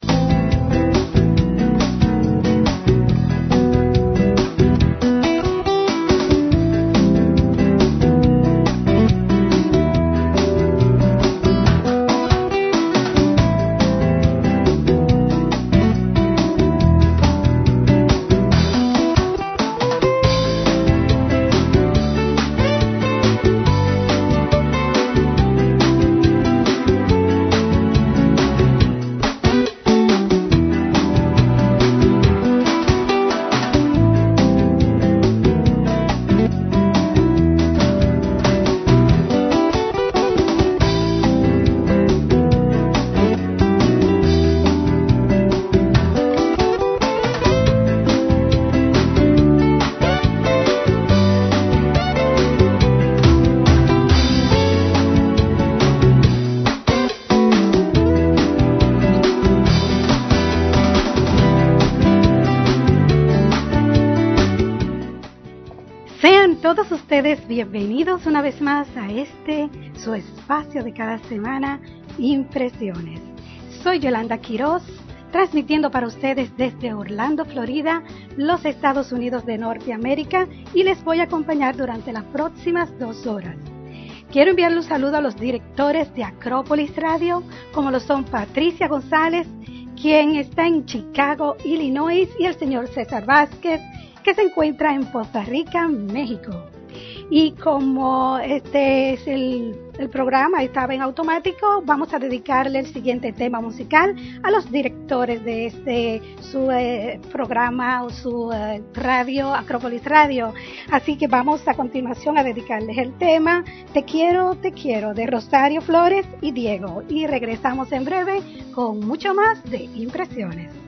Bienvenidos espacio de cada semana, Impresiones. Soy Yolanda Quiroz, transmitiendo para ustedes desde Orlando, Florida, los Estados Unidos de Norteamérica, y les voy a acompañar durante las próximas dos horas. Quiero enviarle un saludo a los directores de Acrópolis Radio, como lo son Patricia González, quien está en Chicago, Illinois, y el señor César Vázquez, que se encuentra en Costa Rica, México. Y como este es el, programa, estaba en automático, vamos a dedicarle el siguiente tema musical a los directores de este su eh, programa o su eh, radio, Acrópolis Radio. Así que vamos a continuación a dedicarles el tema Te quiero, te quiero de Rosario Flores y Diego. Y regresamos en breve con mucho más de impresiones.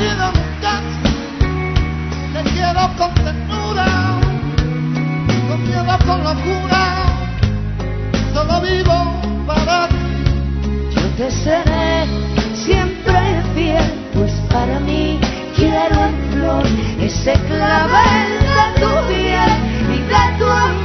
querido miedo con ternura, con miedo con locura, solo vivo para ti. Yo te seré siempre fiel, pues para mí quiero en flor ese clavel de tu piel y de tu amor.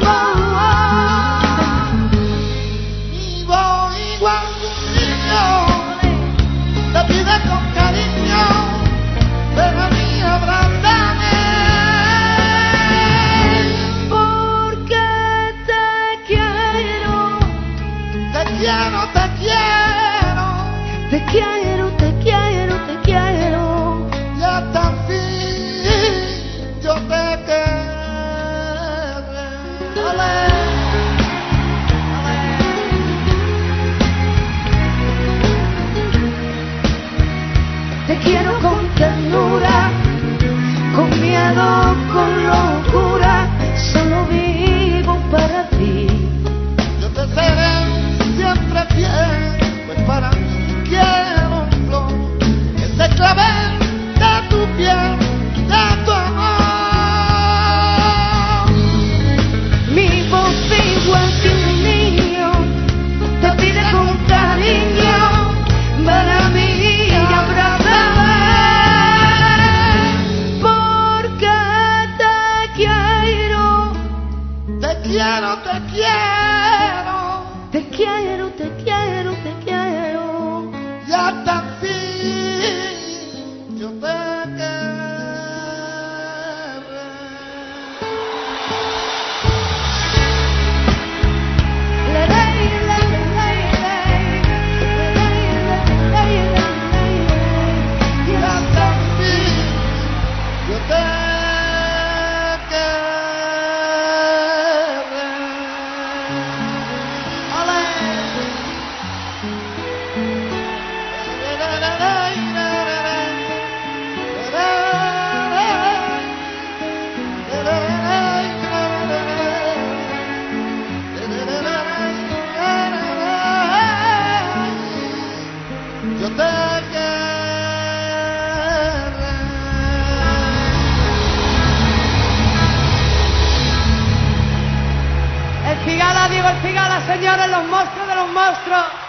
Señores, los monstruos de los monstruos.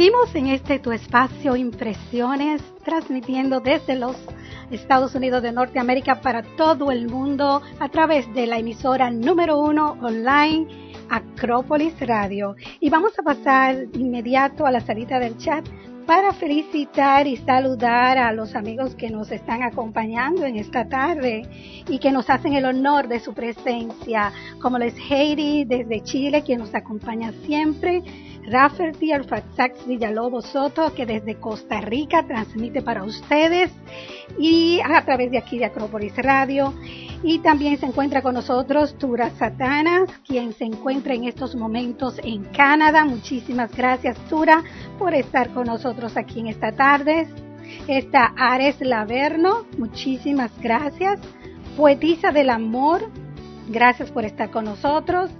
Este tu espacio Impresiones, transmitiendo desde los Estados Unidos de Norteamérica para todo el mundo a través de la emisora número uno online Acrópolis Radio. Y vamos a pasar inmediato a la salita del chat para felicitar y saludar a los amigos que nos están acompañando en esta tarde y que nos hacen el honor de su presencia, como les Heidi desde Chile, quien nos acompaña siempre, Rafferty Alfaxax Villalobos Soto, que desde Costa Rica transmite para ustedes y a través de aquí de Acrópolis Radio. Y también se encuentra con nosotros Tura Satanas, quien se encuentra en estos momentos en Canadá. Muchísimas gracias, Tura, por estar con nosotros aquí en esta tarde. Está Ares Laverno, muchísimas gracias. Poetisa del Amor, gracias por estar con nosotros.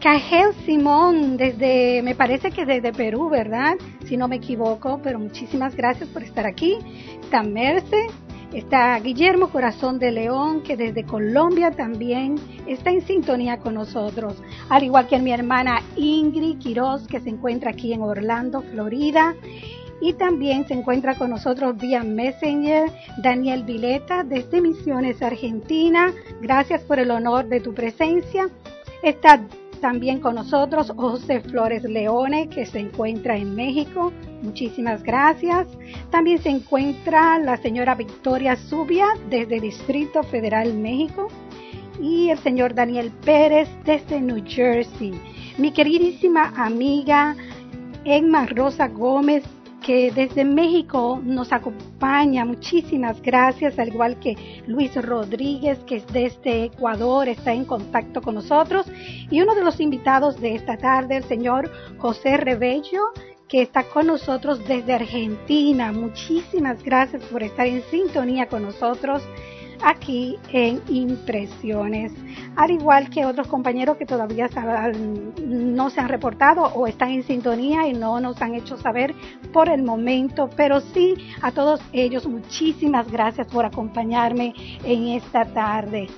Cajel Simón, desde, me parece que desde Perú, ¿verdad? Si no me equivoco, pero muchísimas gracias por estar aquí. Está Merce, está Guillermo Corazón de León, que desde Colombia también está en sintonía con nosotros. Al igual que mi hermana Ingrid Quiroz, que se encuentra aquí en Orlando, Florida. Y también se encuentra con nosotros vía Messenger Daniel Vileta desde Misiones, Argentina. Gracias por el honor de tu presencia. Está también con nosotros José Flores Leone, que se encuentra en México. Muchísimas gracias. También se encuentra la señora Victoria Zubia desde Distrito Federal México y el señor Daniel Pérez desde New Jersey. Mi queridísima amiga Emma Rosa Gómez que desde México nos acompaña. Muchísimas gracias, al igual que Luis Rodríguez, que es desde Ecuador, está en contacto con nosotros. Y uno de los invitados de esta tarde, el señor José Rebello, que está con nosotros desde Argentina. Muchísimas gracias por estar en sintonía con nosotros aquí en Impresiones, al igual que otros compañeros que todavía no se han reportado o están en sintonía y no nos han hecho saber por el momento, pero sí a todos ellos muchísimas gracias por acompañarme en esta tarde.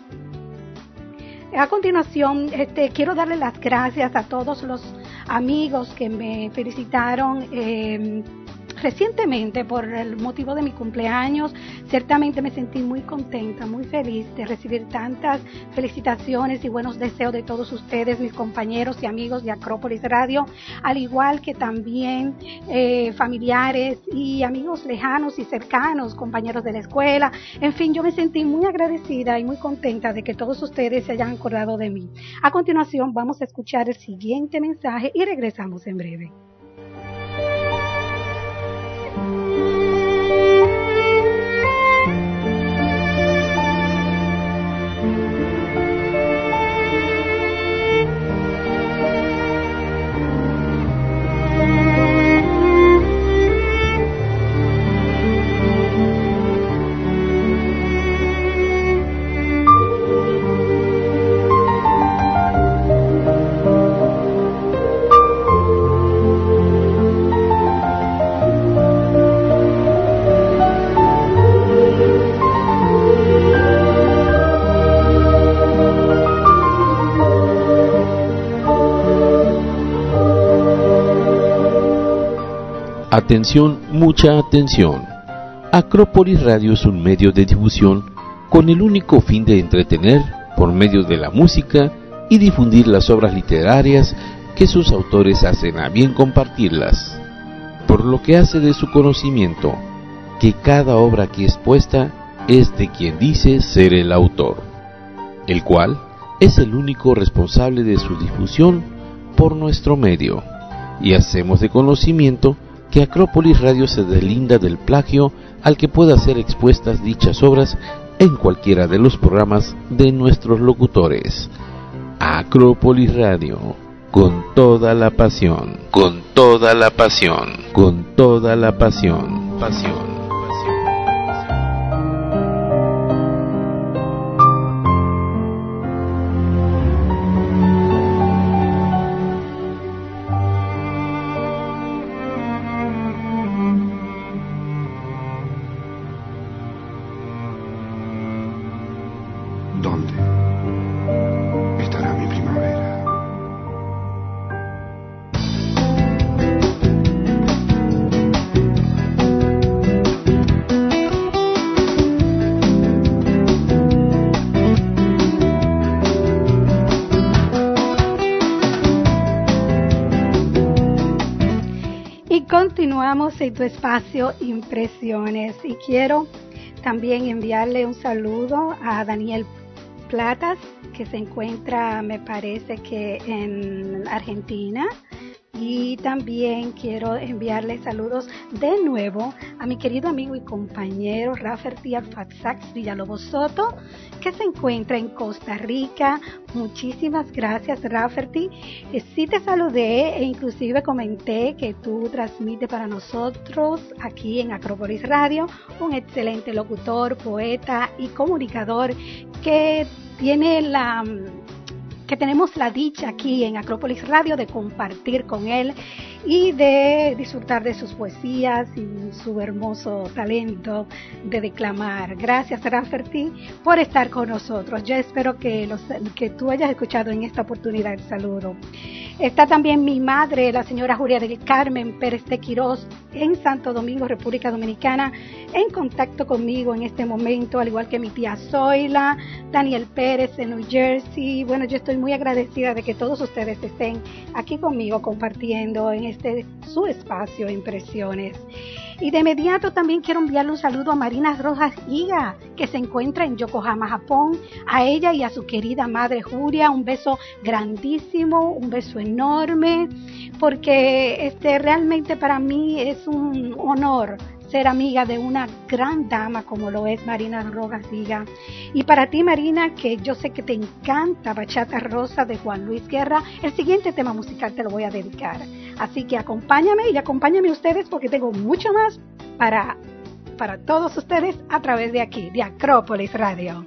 A continuación, este, quiero darle las gracias a todos los amigos que me felicitaron eh, recientemente por el motivo de mi cumpleaños, ciertamente me sentí muy contenta, muy feliz de recibir tantas felicitaciones y buenos deseos de todos ustedes, mis compañeros y amigos de Acrópolis Radio, al igual que también eh, familiares y amigos lejanos y cercanos, compañeros de la escuela. En fin, yo me sentí muy agradecida y muy contenta de que todos ustedes se hayan acordado de mí. A continuación vamos a escuchar el siguiente mensaje y regresamos en breve. Atención, mucha atención. Acrópolis Radio es un medio de difusión con el único fin de entretener por medio de la música y difundir las obras literarias que sus autores hacen a bien compartirlas, por lo que hace de su conocimiento que cada obra aquí expuesta es de quien dice ser el autor, el cual es el único responsable de su difusión por nuestro medio, y hacemos de conocimiento que Acrópolis Radio se deslinda del plagio al que pueda ser expuestas dichas obras en cualquiera de los programas de nuestros locutores. Acrópolis Radio, con toda la pasión, con toda la pasión, con toda la pasión, pasión. Tu espacio Impresiones. Y quiero también enviarle un saludo a Daniel Platas que se encuentra me parece que en Argentina y también quiero enviarle saludos de nuevo a mi querido amigo y compañero Rafferty Alfaxax Villalobos Soto, que se encuentra en Costa Rica. Muchísimas gracias, Rafferty. Eh, sí te saludé e inclusive comenté que tú transmites para nosotros aquí en Acrópolis Radio un excelente locutor, poeta y comunicador que tiene la que tenemos la dicha aquí en Acrópolis Radio de compartir con él y de disfrutar de sus poesías y su hermoso talento de declamar. Gracias, Rafferty, por estar con nosotros. Yo espero que, los, que tú hayas escuchado en esta oportunidad el saludo. Está también mi madre, la señora Julia del Carmen Pérez de Quirós, en Santo Domingo, República Dominicana, en contacto conmigo en este momento, al igual que mi tía Zoila, Daniel Pérez en New Jersey. Bueno, yo estoy muy agradecida de que todos ustedes estén aquí conmigo compartiendo en este su espacio Impresiones. Y de inmediato también quiero enviarle un saludo a Marina Rojas Higa, que se encuentra en Yokohama, Japón. A ella y a su querida madre Julia, un beso grandísimo, un beso enorme, porque este realmente para mí es un honor ser amiga de una gran dama como lo es Marina Rojas Higa. Y para ti, Marina, que yo sé que te encanta Bachata Rosa de Juan Luis Guerra, el siguiente tema musical te lo voy a dedicar. Así que acompáñame y acompáñame ustedes porque tengo mucho más para, para todos ustedes a través de aquí, de Acrópolis Radio.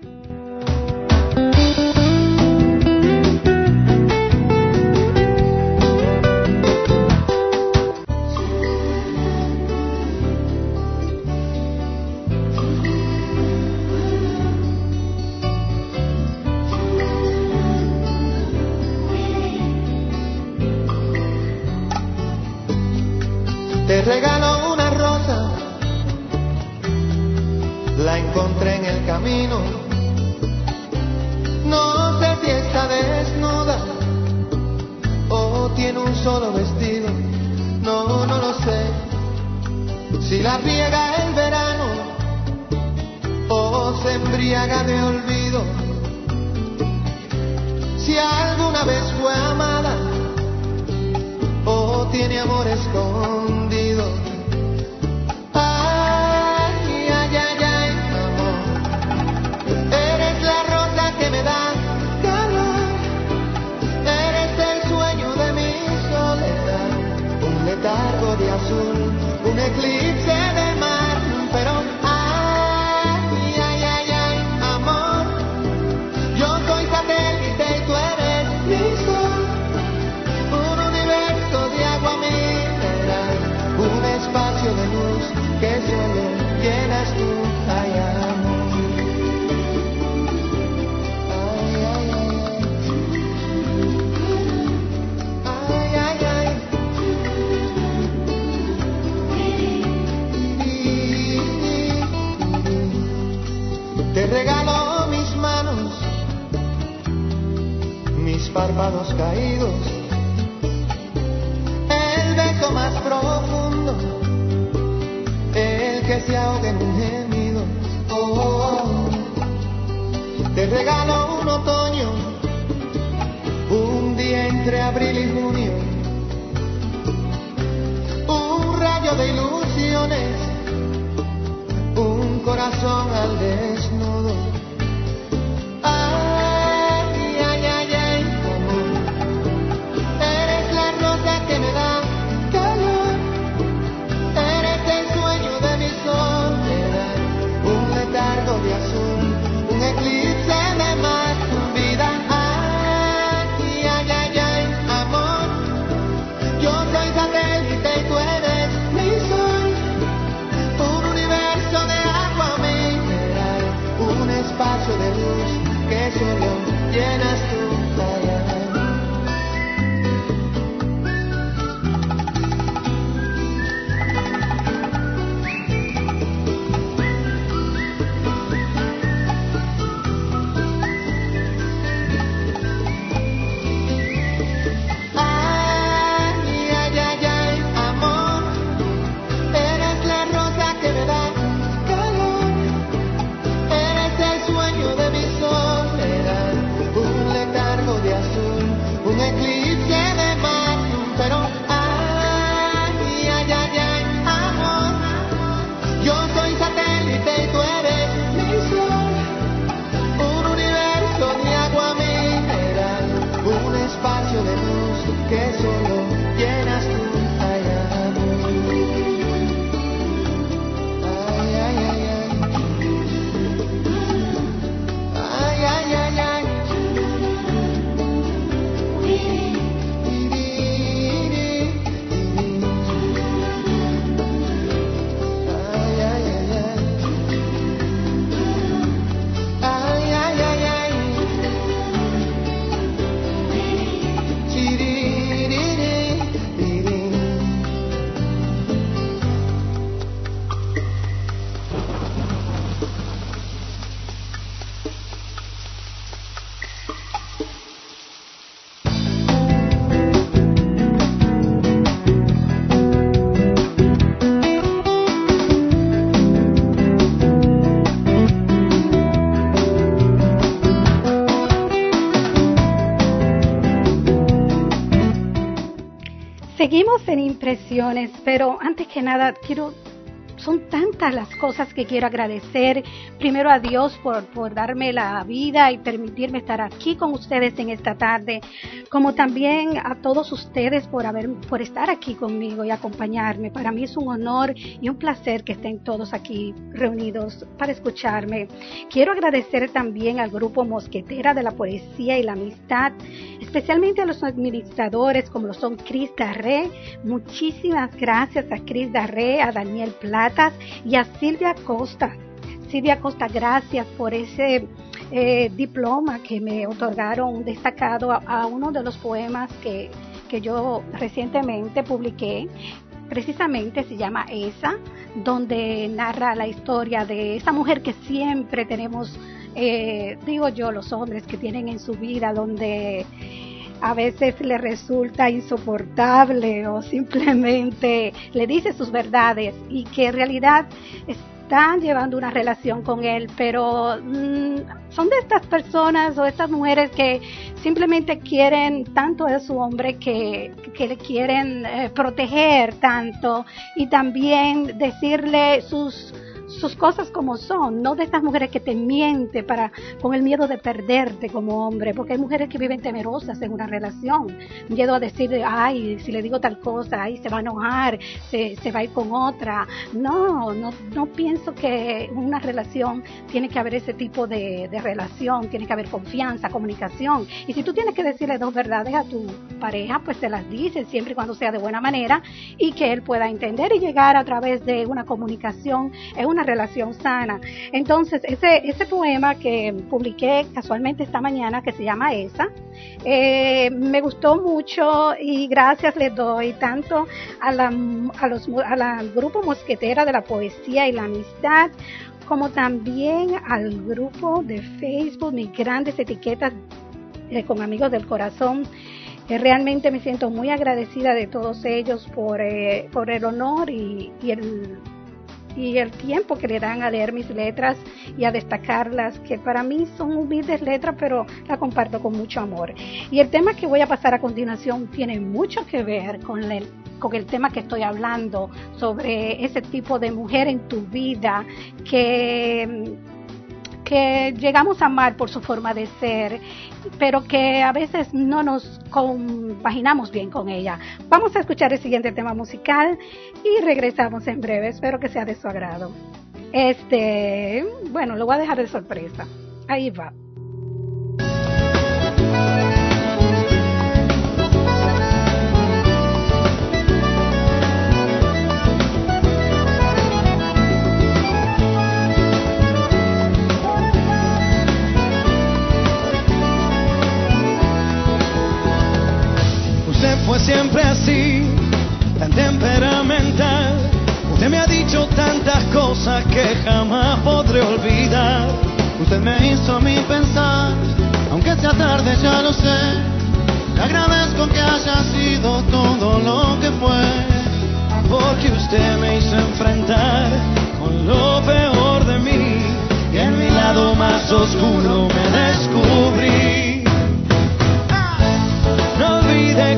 Te regalo mis manos, mis párpados caídos, el beso más profundo, el que se ahoga en un gemido. Oh, te regalo un otoño, un día entre abril y junio, un rayo de ilusiones, corazón al desnudo. Seguimos en impresiones, pero antes que nada quiero son tantas las cosas que quiero agradecer. Primero a Dios por, por darme la vida y permitirme estar aquí con ustedes en esta tarde, como también a todos ustedes por haber, por estar aquí conmigo y acompañarme. Para mí es un honor y un placer que estén todos aquí reunidos para escucharme. Quiero agradecer también al grupo Mosquetera de la Poesía y la Amistad, especialmente a los administradores como lo son Cris Darré. Muchísimas gracias a Cris Darré, a Daniel Platas y a Silvia Costa. Silvia Costa, gracias por ese eh, diploma que me otorgaron destacado a, uno de los poemas que, que yo recientemente publiqué. Precisamente se llama Esa, donde narra la historia de esa mujer que siempre tenemos, eh, digo yo, los hombres que tienen en su vida, donde a veces le resulta insoportable o simplemente le dice sus verdades y que en realidad están llevando una relación con él, pero mmm, son de estas personas o estas mujeres que simplemente quieren tanto a su hombre que, que le quieren eh, proteger tanto y también decirle sus sus cosas como son, no de estas mujeres que te mienten para, con el miedo de perderte como hombre, porque hay mujeres que viven temerosas en una relación, miedo a decir, ay, si le digo tal cosa, ay, se va a enojar, se, se va a ir con otra. No, no, no pienso que una relación tiene que haber ese tipo de, de relación, tiene que haber confianza, comunicación. Y si tú tienes que decirle dos verdades a tu pareja, pues te las dices siempre y cuando sea de buena manera y que él pueda entender y llegar a través de una comunicación, es una relación sana. Entonces, ese, ese poema que publiqué casualmente esta mañana, que se llama Esa, eh, me gustó mucho y gracias le doy tanto a la, a los, a la, al grupo Mosquetera de la Poesía y la Amistad, como también al grupo de Facebook, mis grandes etiquetas eh, con amigos del corazón. Eh, realmente me siento muy agradecida de todos ellos por, eh, por el honor y, y el y el tiempo que le dan a leer mis letras y a destacarlas, que para mí son humildes letras, pero la comparto con mucho amor. Y el tema que voy a pasar a continuación tiene mucho que ver con el, con el tema que estoy hablando, sobre ese tipo de mujer en tu vida que que llegamos a amar por su forma de ser, pero que a veces no nos compaginamos bien con ella. Vamos a escuchar el siguiente tema musical y regresamos en breve. Espero que sea de su agrado. Este, bueno, lo voy a dejar de sorpresa. Ahí va. Siempre así, tan temperamental. Usted me ha dicho tantas cosas que jamás podré olvidar. Usted me hizo a mí pensar, aunque sea tarde ya lo sé. Le agradezco que haya sido todo lo que fue, porque usted me hizo enfrentar con lo peor de mí y en mi lado más oscuro me descubrí.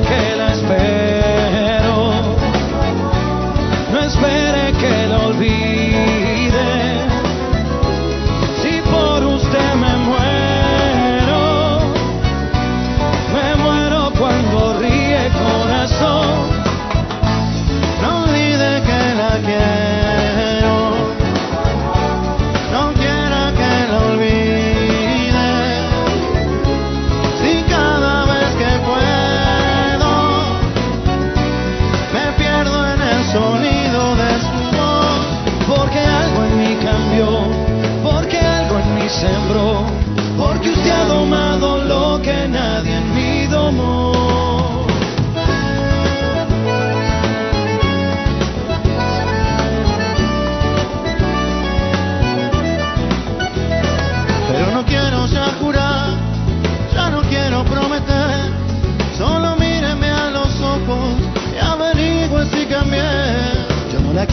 que la espero.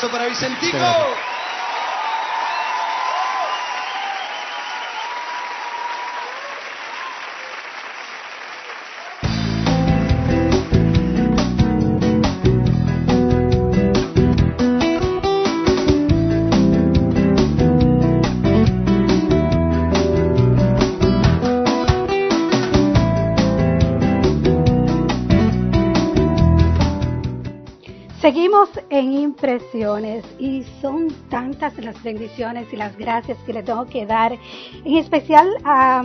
Aplauso para Vicentico. Seguimos en impresiones y son tantas las bendiciones y las gracias que le tengo que dar, en especial a,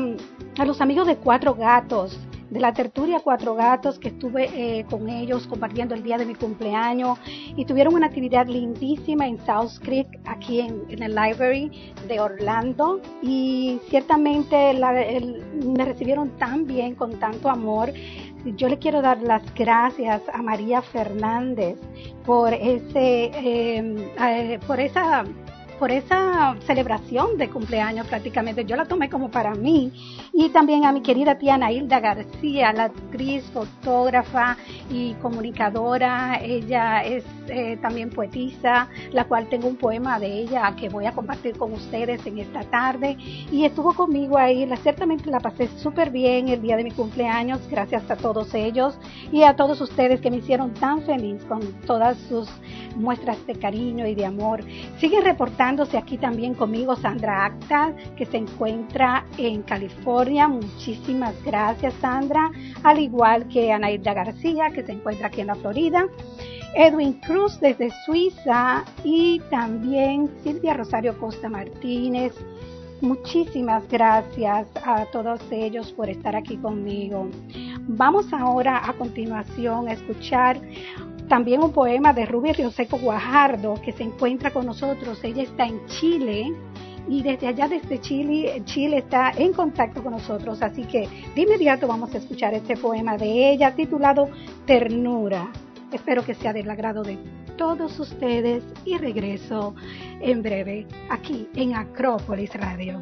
a los amigos de Cuatro Gatos, de la tertulia Cuatro Gatos, que estuve eh, con ellos compartiendo el día de mi cumpleaños y tuvieron una actividad lindísima en South Creek, aquí en, en el library de Orlando y ciertamente la- el- me recibieron tan bien, con tanto amor. Yo le quiero dar las gracias a María Fernández por ese, eh, eh, por esa por esa celebración de cumpleaños prácticamente. Yo la tomé como para mí. Y también a mi querida tía Nailda García, la actriz, fotógrafa y comunicadora. Ella es eh, también poetisa, la cual tengo un poema de ella que voy a compartir con ustedes en esta tarde. Y estuvo conmigo ahí. La, ciertamente la pasé súper bien el día de mi cumpleaños. Gracias a todos ellos y a todos ustedes que me hicieron tan feliz con todas sus muestras de cariño y de amor. Sigue aquí también conmigo Sandra Acta, que se encuentra en California. Muchísimas gracias, Sandra. Al igual que Anaida García, que se encuentra aquí en la Florida. Edwin Cruz desde Suiza y también Silvia Rosario Costa Martínez. Muchísimas gracias a todos ellos por estar aquí conmigo. Vamos ahora a continuación a escuchar también un poema de Ruby Rioseco Guajardo que se encuentra con nosotros. Ella está en Chile y desde allá, desde Chile, Chile está en contacto con nosotros. Así que de inmediato vamos a escuchar este poema de ella titulado Ternura. Espero que sea del agrado de todos ustedes y regreso en breve aquí en Acrópolis Radio.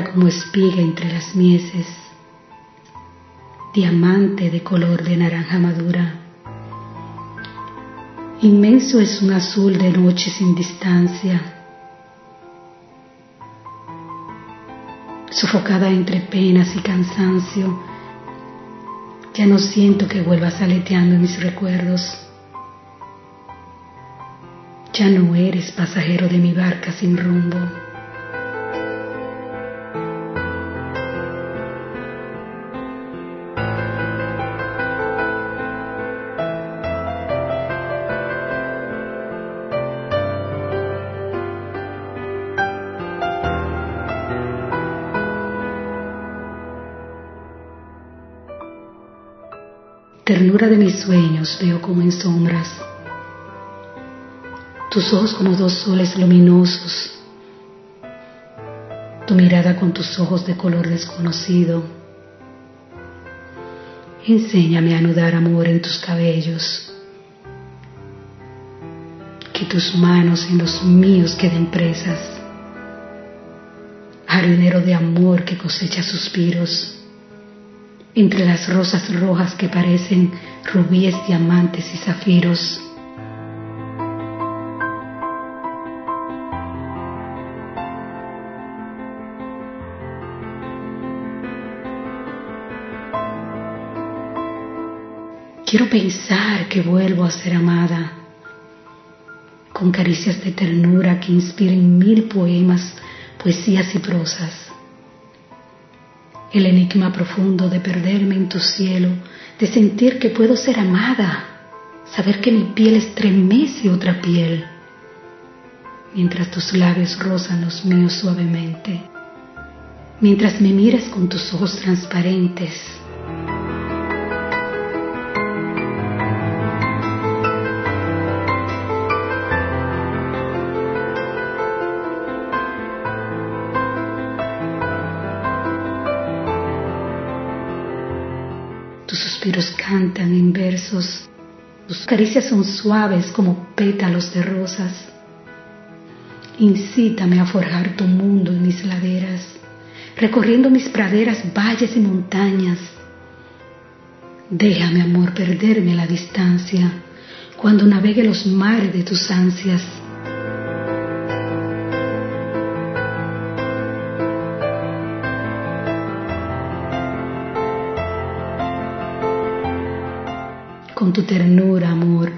Como espiga entre las mieses, diamante de color de naranja madura. Inmenso es un azul de noche sin distancia, sofocada entre penas y cansancio, ya no siento que vuelvas aleteando mis recuerdos. Ya no eres pasajero de mi barca sin rumbo. Ternura de mis sueños veo como en sombras, tus ojos como dos soles luminosos, tu mirada con tus ojos de color desconocido. Enséñame a anudar amor en tus cabellos, que que tus manos en los míos queden presas. Jardinero de amor que cosecha suspiros, entre las rosas rojas que parecen rubíes, diamantes y zafiros. Quiero pensar que vuelvo a ser amada, con caricias de ternura que inspiren mil poemas, poesías y prosas. El enigma profundo de perderme en tu cielo, de sentir que puedo ser amada, saber que mi piel estremece otra piel, mientras tus labios rozan los míos suavemente, mientras me miras con tus ojos transparentes cantan en versos, tus caricias son suaves como pétalos de rosas. Incítame a forjar tu mundo en mis laderas, recorriendo mis praderas, valles y montañas. Déjame, amor, perderme la distancia cuando navegue los mares de tus ansias tu ternura, amor.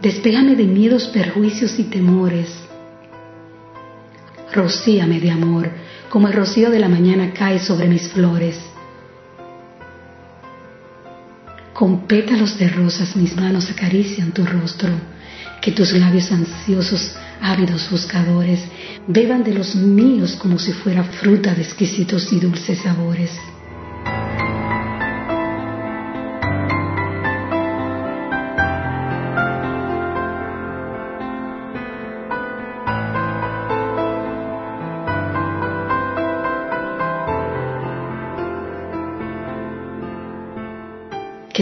Despégame de miedos, perjuicios y temores. Rocíame de amor, como el rocío de la mañana cae sobre mis flores. Con pétalos de rosas mis manos acarician tu rostro, que tus labios ansiosos, ávidos buscadores, beban de los míos como si fuera fruta de exquisitos y dulces sabores.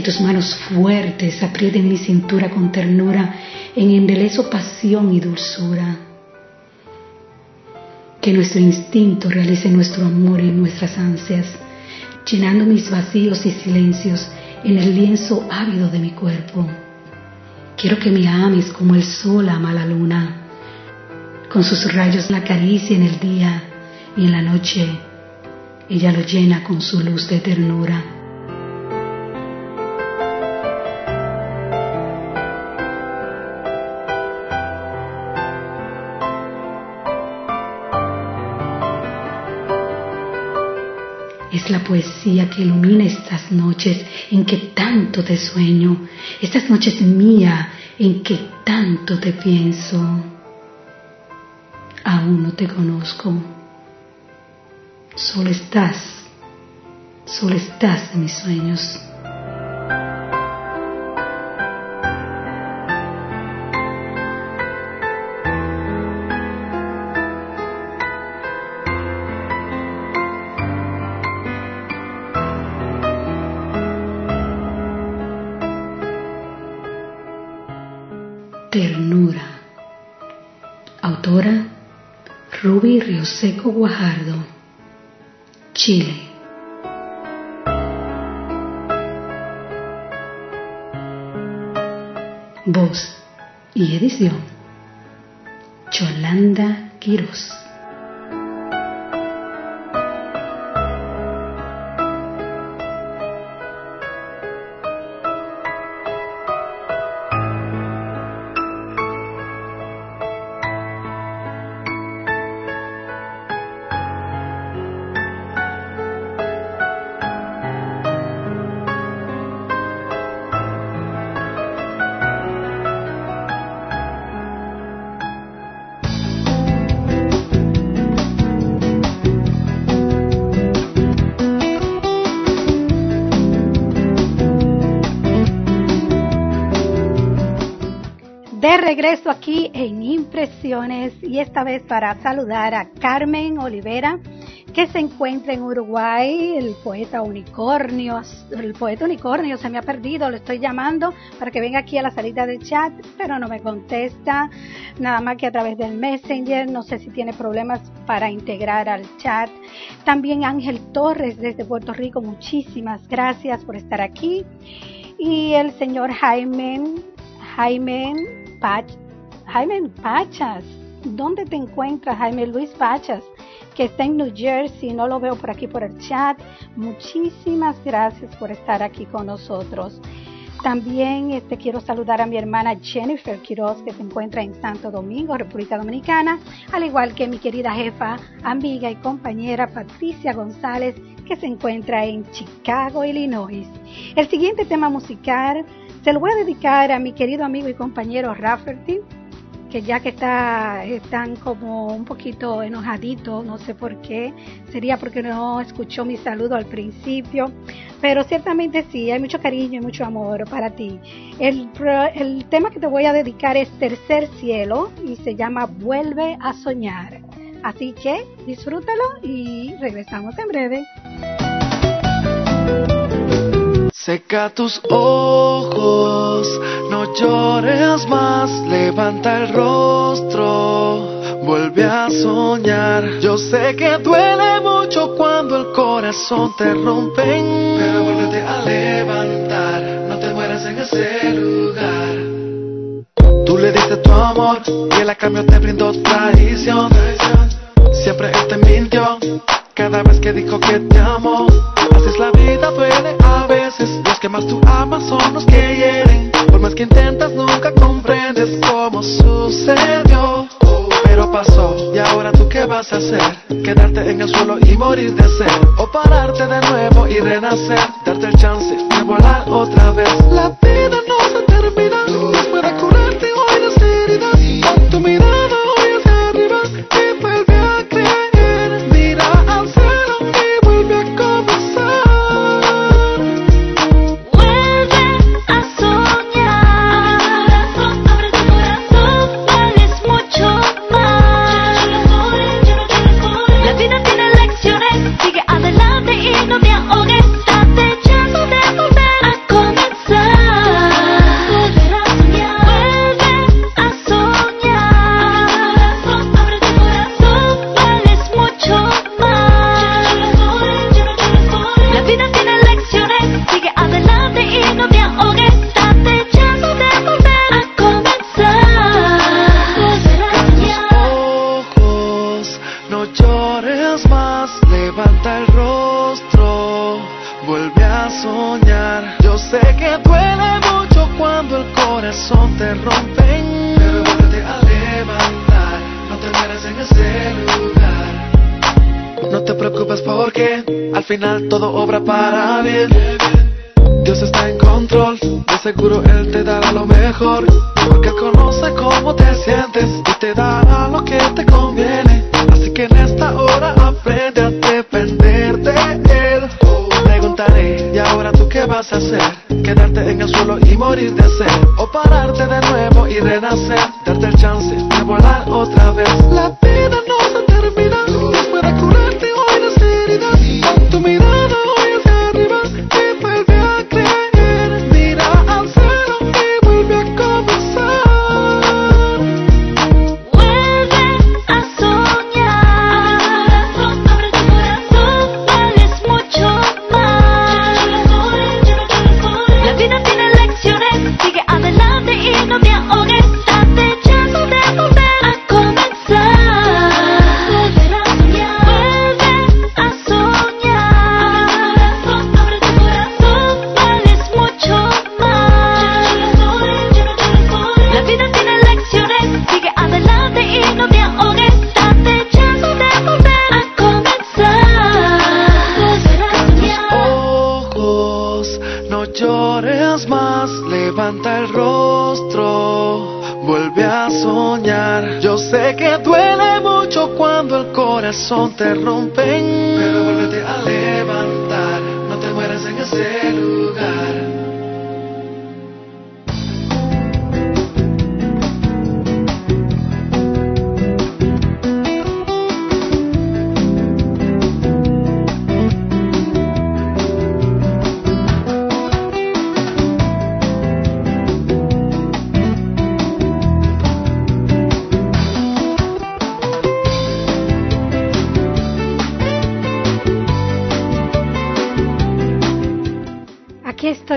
Que tus manos fuertes aprieten mi cintura con ternura en embelezo, pasión y dulzura. Que nuestro instinto realice nuestro amor y nuestras ansias, llenando mis vacíos y silencios en el lienzo ávido de mi cuerpo. Quiero que me ames como el sol ama la luna, con sus rayos la acaricia en el día y en la noche ella lo llena con su luz de ternura. La poesía que ilumina estas noches en que tanto te sueño, estas noches mía en que tanto te pienso. Aún no te conozco, solo estás, solo estás en mis sueños. Ternura. Autora Ruby Rioseco Guajardo, Chile. Voz y edición Cholanda Quiroz. Y esta vez para saludar a Carmen Olivera que se encuentra en Uruguay, el poeta unicornio, el poeta unicornio se me ha perdido, lo estoy llamando para que venga aquí a la salida del chat, pero no me contesta, nada más que a través del Messenger, no sé si tiene problemas para integrar al chat. También Ángel Torres desde Puerto Rico, muchísimas gracias por estar aquí. Y el señor Jaime, Jaime, Pach, Jaime Pachas, ¿dónde te encuentras Jaime Luis Pachas? que está en New Jersey, no lo veo por aquí por el chat. Muchísimas gracias por estar aquí con nosotros. También este, quiero saludar a mi hermana Jennifer Quiroz, que se encuentra en Santo Domingo, República Dominicana, al igual que mi querida jefa, amiga y compañera Patricia González, que se encuentra en Chicago, Illinois. El siguiente tema musical se lo voy a dedicar a mi querido amigo y compañero Rafferty, que ya que está, están como un poquito enojaditos, no sé por qué, sería porque no escuchó mi saludo al principio, pero ciertamente sí, hay mucho cariño y mucho amor para ti. El, el tema que te voy a dedicar es Tercer Cielo y se llama Vuelve a Soñar. Así que disfrútalo y regresamos en breve. Seca tus ojos, no llores más, levanta el rostro, vuelve a soñar. Yo sé que duele mucho cuando el corazón te rompe, pero vuélvete a levantar, no te mueras en ese lugar. Tú le diste tu amor y él a cambio te brindó traición. Siempre él te mintió cada vez que dijo que te amo. Así es la vida, duele a veces. Los que más tú amas son los que hieren. Por más que intentas, nunca comprendes cómo sucedió. Pero pasó, y ahora tú qué vas a hacer? Quedarte en el suelo y morir de sed. O pararte de nuevo y renacer. Darte el chance de volar otra vez. La vida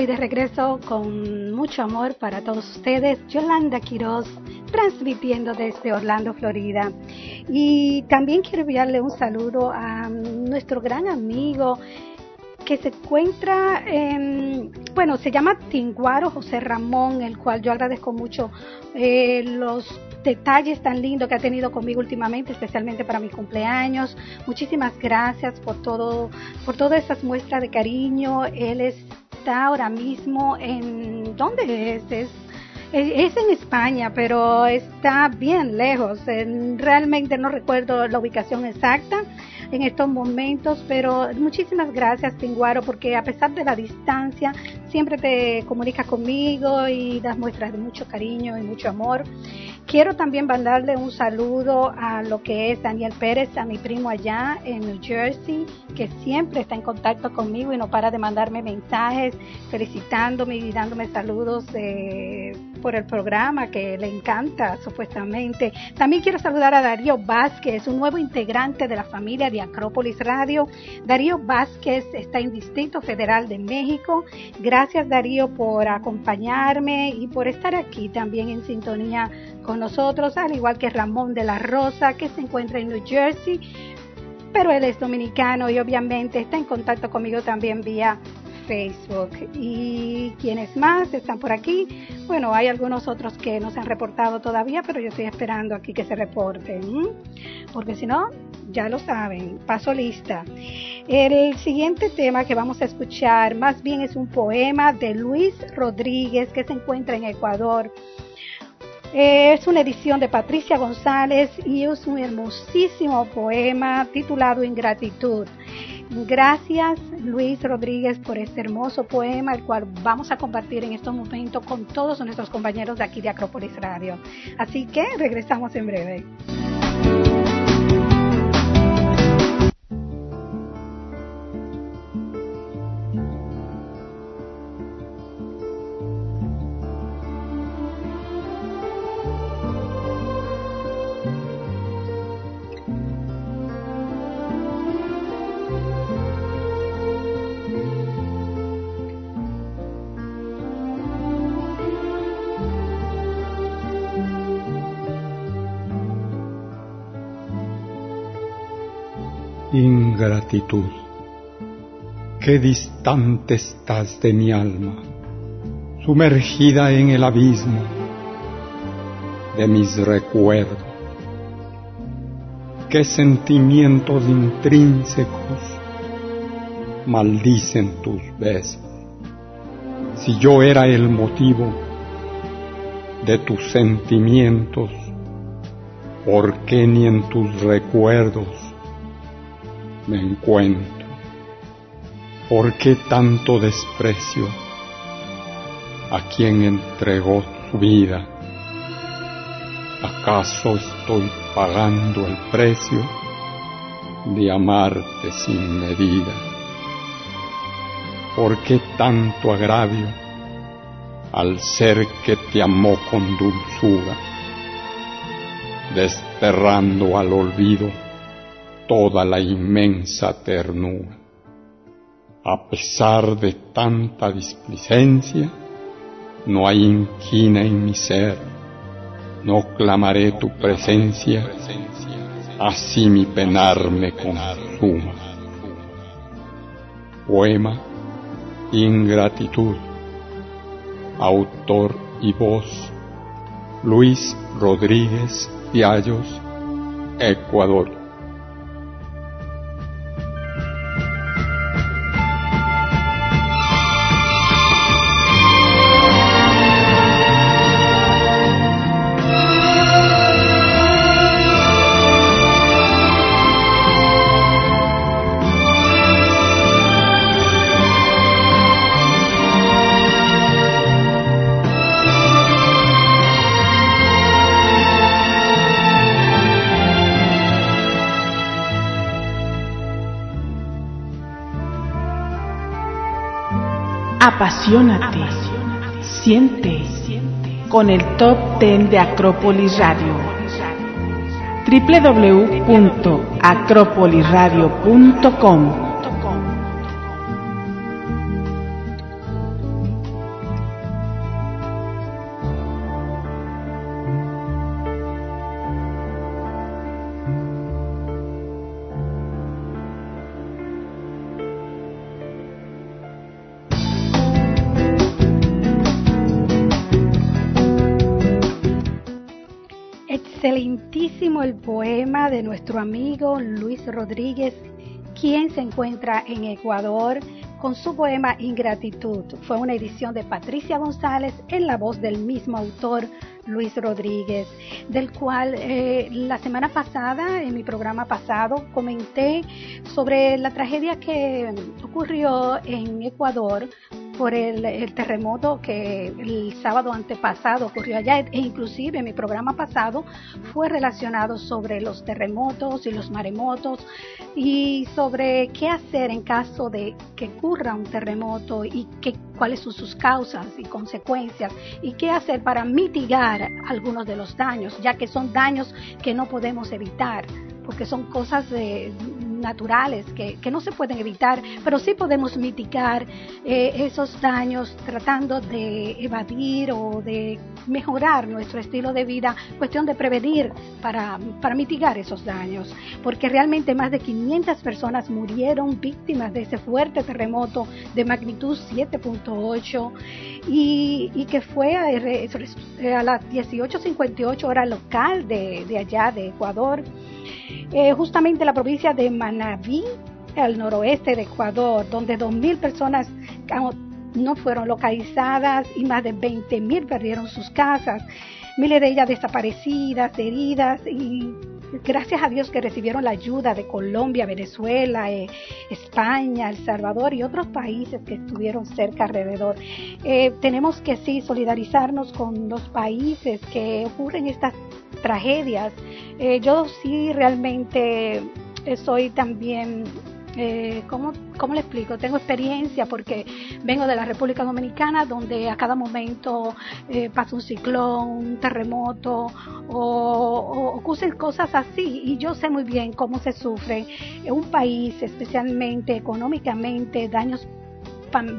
estoy de regreso con mucho amor para todos ustedes. Yolanda Quiroz, transmitiendo desde Orlando, Florida. Y también quiero enviarle un saludo a nuestro gran amigo que se encuentra en, bueno, se llama Tinguaro José Ramón, el cual yo agradezco mucho eh, los detalles tan lindos que ha tenido conmigo últimamente, especialmente para mi cumpleaños. Muchísimas gracias por todo, por todas esas muestras de cariño. Él está ahora mismo en, ¿dónde es? Es es en España, pero está bien lejos. Realmente no recuerdo la ubicación exacta en estos momentos, pero muchísimas gracias, Tinguaro, porque a pesar de la distancia, siempre te comunicas conmigo y das muestras de mucho cariño y mucho amor. Quiero también mandarle un saludo a lo que es Daniel Pérez, a mi primo allá en New Jersey, que siempre está en contacto conmigo y no para de mandarme mensajes felicitándome y dándome saludos eh, por el programa que le encanta supuestamente. También quiero saludar a Darío Vázquez, un nuevo integrante de la familia de Acrópolis Radio. Darío Vázquez está en Distrito Federal de México. Gracias Darío por acompañarme y por estar aquí también en sintonía con nosotros, al igual que Ramón de la Rosa, que se encuentra en New Jersey, pero él es dominicano y obviamente está en contacto conmigo también vía Facebook. ¿Y quienes más están por aquí? Bueno, hay algunos otros que no se han reportado todavía, pero yo estoy esperando aquí que se reporten, porque si no, ya lo saben, paso lista. El siguiente tema que vamos a escuchar más bien es un poema de Luis Rodríguez que se encuentra en Ecuador. Es una edición de Patricia González y es un hermosísimo poema titulado Ingratitud. Gracias Luis Rodríguez por este hermoso poema, el cual vamos a compartir en estos momentos con todos nuestros compañeros de aquí de Acrópolis Radio. Así que regresamos en breve. Qué distante estás de mi alma, sumergida en el abismo de mis recuerdos. Qué sentimientos intrínsecos maldicen tus besos. Si yo era el motivo de tus sentimientos, ¿por qué ni en tus recuerdos me encuentro? ¿Por qué tanto desprecio a quien entregó su vida? ¿Acaso estoy pagando el precio de amarte sin medida? ¿Por qué tanto agravio al ser que te amó con dulzura, desterrando al olvido toda la inmensa ternura. A pesar de tanta displicencia, no hay inquina en mi ser, no clamaré tu presencia, así mi penar me consuma. Poema Ingratitud, autor y voz, Luis Rodríguez Piallos, Ecuador. Apasionate, siente con el Top Ten de Acrópolis Radio. www.acropolisradio.com de nuestro amigo Luis Rodríguez, quien se encuentra en Ecuador con su poema Ingratitud. Fue una edición de Patricia González en la voz del mismo autor Luis Rodríguez, del cual eh, la semana pasada, en mi programa pasado, comenté sobre la tragedia que ocurrió en Ecuador por el, terremoto que el sábado antepasado ocurrió allá. E inclusive mi programa pasado fue relacionado sobre los terremotos y los maremotos y sobre qué hacer en caso de que ocurra un terremoto y qué, cuáles son sus causas y consecuencias y qué hacer para mitigar algunos de los daños, ya que son daños que no podemos evitar porque son cosas de, naturales que, no se pueden evitar, pero sí podemos mitigar eh, esos daños tratando de evadir o de mejorar nuestro estilo de vida, cuestión de prevenir para, para mitigar esos daños, porque realmente más de 500 personas murieron víctimas de ese fuerte terremoto de magnitud 7.8 y, y, que fue a, a las 18.58 hora local de, de allá, de Ecuador. Eh, justamente la provincia de Manabí, al noroeste de Ecuador, donde 2.000 personas no fueron localizadas y más de 20.000 perdieron sus casas, miles de ellas desaparecidas, heridas y gracias a Dios que recibieron la ayuda de Colombia, Venezuela, eh, España, El Salvador y otros países que estuvieron cerca alrededor. Eh, tenemos que sí solidarizarnos con los países que ocurren estas tragedias. Eh, yo sí realmente soy también eh, ¿cómo, ¿cómo, le explico? Tengo experiencia porque vengo de la República Dominicana donde a cada momento eh, pasa un ciclón, un terremoto o, ocurren cosas así y yo sé muy bien cómo se sufre en un país, especialmente económicamente, daños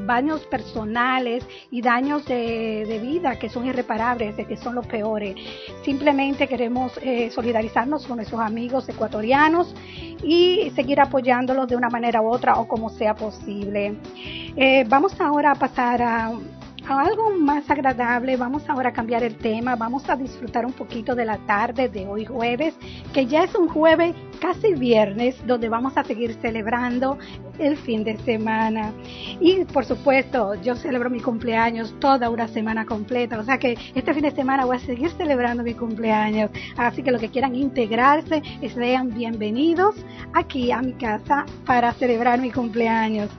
daños personales y daños de, vida que son irreparables, de que son los peores. Simplemente queremos eh, solidarizarnos con nuestros amigos ecuatorianos y seguir apoyándolos de una manera u otra o como sea posible. Eh, vamos ahora a pasar a algo más agradable, vamos ahora a cambiar el tema, vamos a disfrutar un poquito de la tarde de hoy jueves, que ya es un jueves casi viernes, donde vamos a seguir celebrando el fin de semana. Y por supuesto, yo celebro mi cumpleaños toda una semana completa, o sea que este fin de semana voy a seguir celebrando mi cumpleaños. Así que los que quieran integrarse, sean bienvenidos aquí a mi casa para celebrar mi cumpleaños.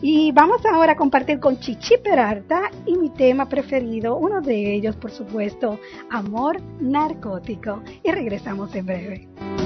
Y vamos ahora a compartir con Chichi Peralta y mi tema preferido, uno de ellos, por supuesto, amor narcótico. Y regresamos en breve.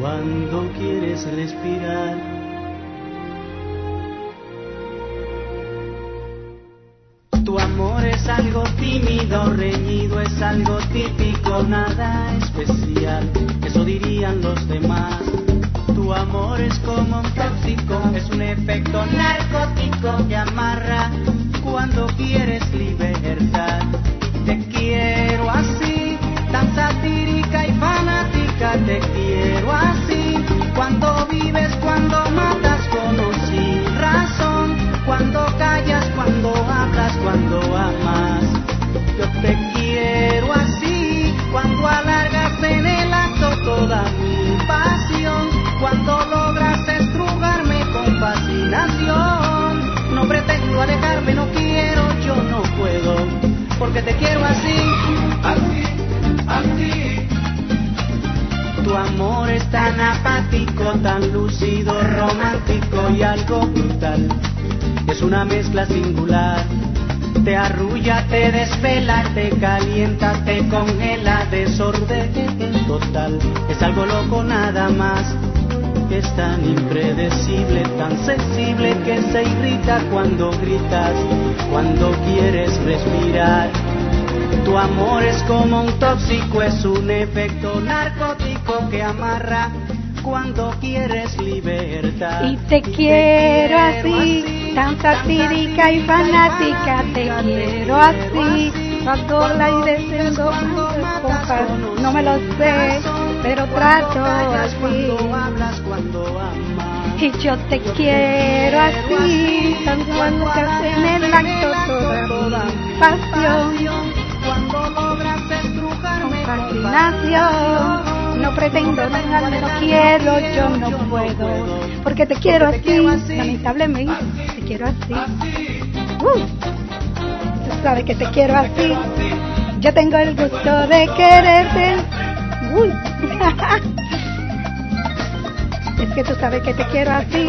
cuando quieres respirar es algo tímido, reñido, es algo típico, nada especial, eso dirían los demás. Tu amor es como un tóxico, es un efecto narcótico que amarra cuando quieres libertad. Te quiero así, tan satírica y fanática, te quiero cuando amas. Yo te quiero así, cuando alargas en el acto toda mi pasión, cuando logras estrugarme con fascinación. No pretendo alejarme, no quiero, yo no puedo, porque te quiero así, así, así. Tu amor es tan apático, tan lúcido, romántico y algo brutal. Es una mezcla singular Te arrulla, te desvela, te calienta, te congela, desorden total. Es algo loco nada más. Es tan impredecible, tan sensible que se irrita cuando gritas, cuando quieres respirar. Tu amor es como un tóxico, es un efecto narcótico que amarra cuando quieres libertad. Y te quiero así, tan satírica y fanática, te quiero así, cuando la descendo compas, no me lo sé, pero trato así. Y yo te quiero así, tan cuando te en el acto toda pasión, Cuando logras estrujarme con fascinación. No pretendo negarme, no quiero, yo no puedo, porque te quiero así, lamentablemente, te quiero así. Uh, tú sabes que te quiero así, yo tengo el gusto de quererte. Uy. Es que tú sabes que te quiero así,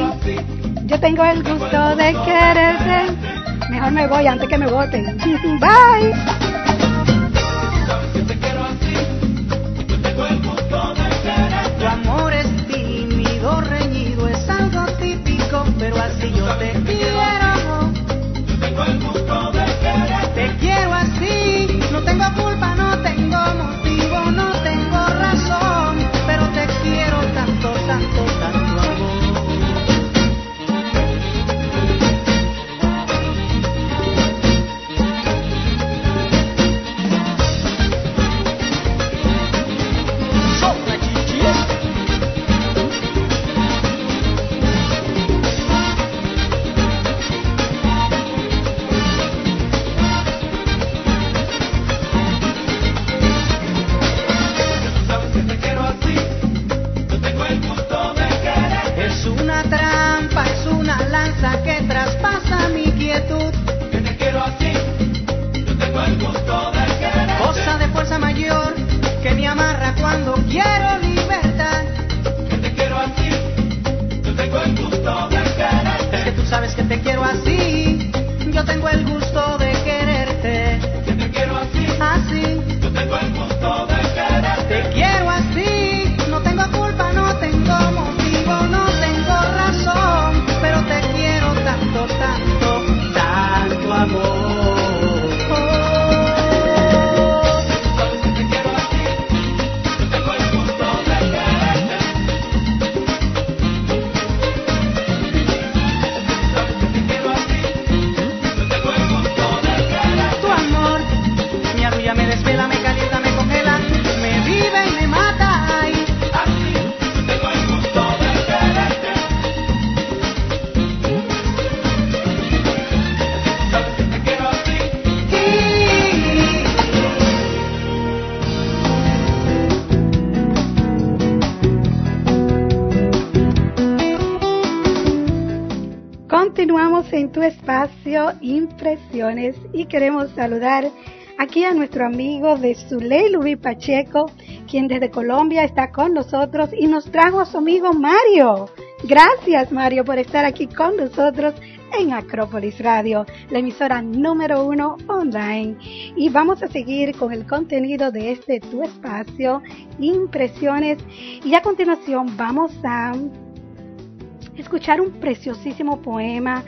yo tengo el gusto de quererte. Mejor me voy antes que me voten. Bye. Tu espacio Impresiones y queremos saludar aquí a nuestro amigo de Zuley Luis Pacheco, quien desde Colombia está con nosotros y nos trajo a su amigo Mario. Gracias Mario por estar aquí con nosotros en Acrópolis Radio, la emisora número uno online. Y vamos a seguir con el contenido de este tu espacio Impresiones y a continuación vamos a escuchar un preciosísimo poema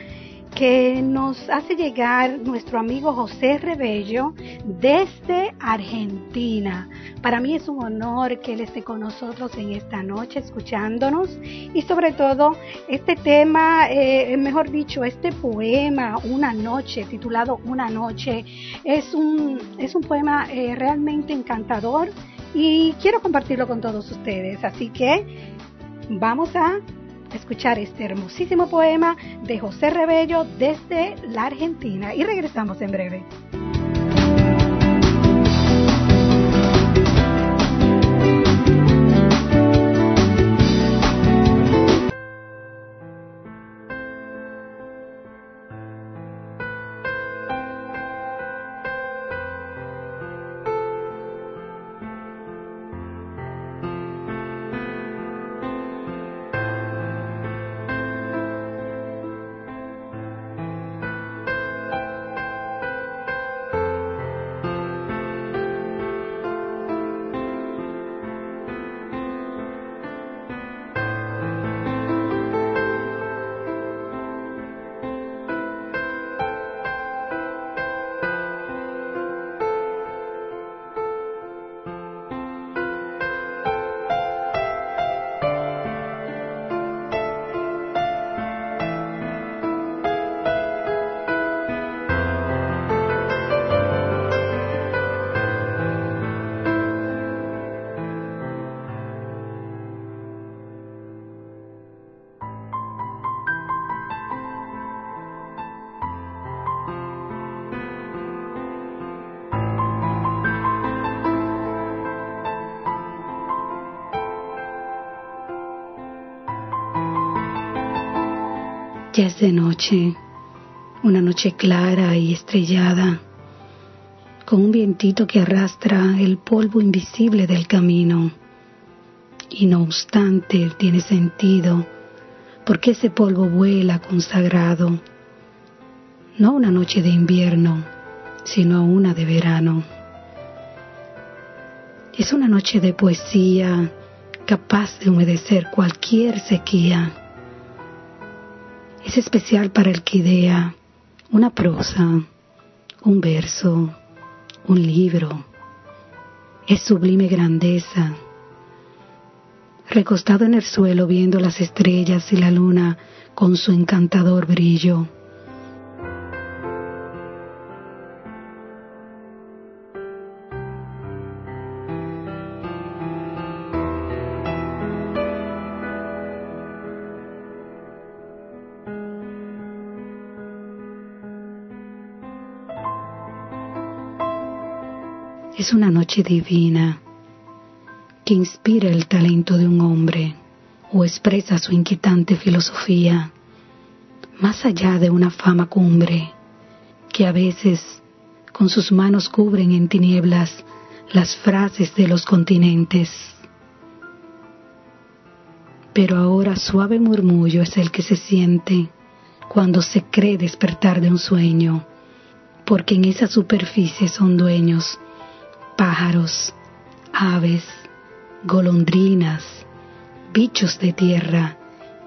que nos hace llegar nuestro amigo José Rebello desde Argentina. Para mí es un honor que él esté con nosotros en esta noche escuchándonos y sobre todo este tema, eh, mejor dicho, este poema, Una noche, titulado Una noche, es un, es un poema eh, realmente encantador y quiero compartirlo con todos ustedes. Así que vamos a escuchar este hermosísimo poema de José Rebello desde la Argentina y regresamos en breve. Ya es de noche, una noche clara y estrellada, con un vientito que arrastra el polvo invisible del camino. Y no obstante tiene sentido, porque ese polvo vuela consagrado, no una noche de invierno, sino una de verano. Es una noche de poesía capaz de humedecer cualquier sequía. Es especial para el que idea una prosa, un verso, un libro. Es sublime grandeza. Recostado en el suelo viendo las estrellas y la luna con su encantador brillo Es una noche divina que inspira el talento de un hombre o expresa su inquietante filosofía, más allá de una fama cumbre que a veces con sus manos cubren en tinieblas las frases de los continentes. Pero ahora suave murmullo es el que se siente cuando se cree despertar de un sueño, porque en esa superficie son dueños pájaros, aves, golondrinas, bichos de tierra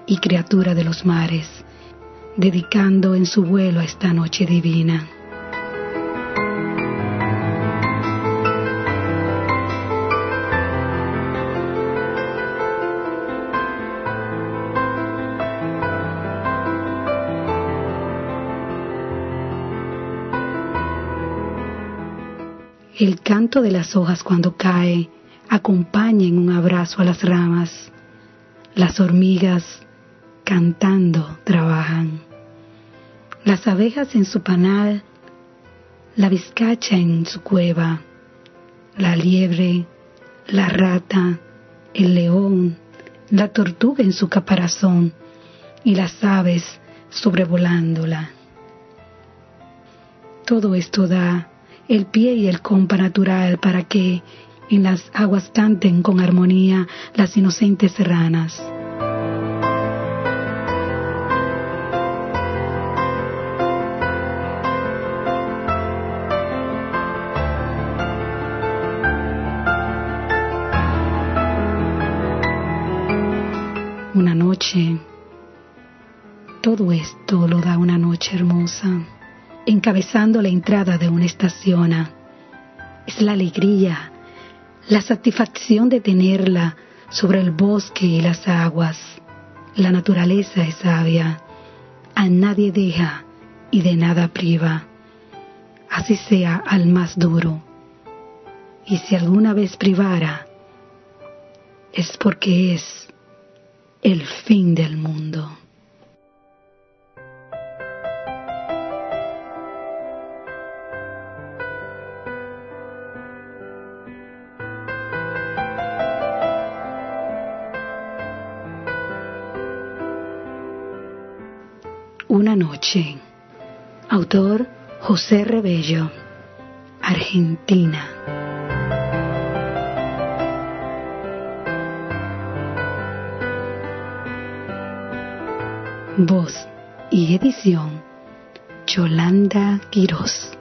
y criatura de los mares, dedicando en su vuelo a esta noche divina. El canto de las hojas cuando cae acompaña en un abrazo a las ramas. Las hormigas cantando trabajan. Las abejas en su panal, la vizcacha en su cueva, la liebre, la rata, el león, la tortuga en su caparazón y las aves sobrevolándola. Todo esto da el pie y el compa natural para que en las aguas canten con armonía las inocentes ranas. Encabezando la entrada de una estación. Es la alegría, la satisfacción de tenerla sobre el bosque y las aguas. La naturaleza es sabia, a nadie deja y de nada priva, así sea al más duro. Y si alguna vez privara, es porque es el fin del mundo. Autor José Rebello. Argentina. Voz y edición Yolanda Quirós.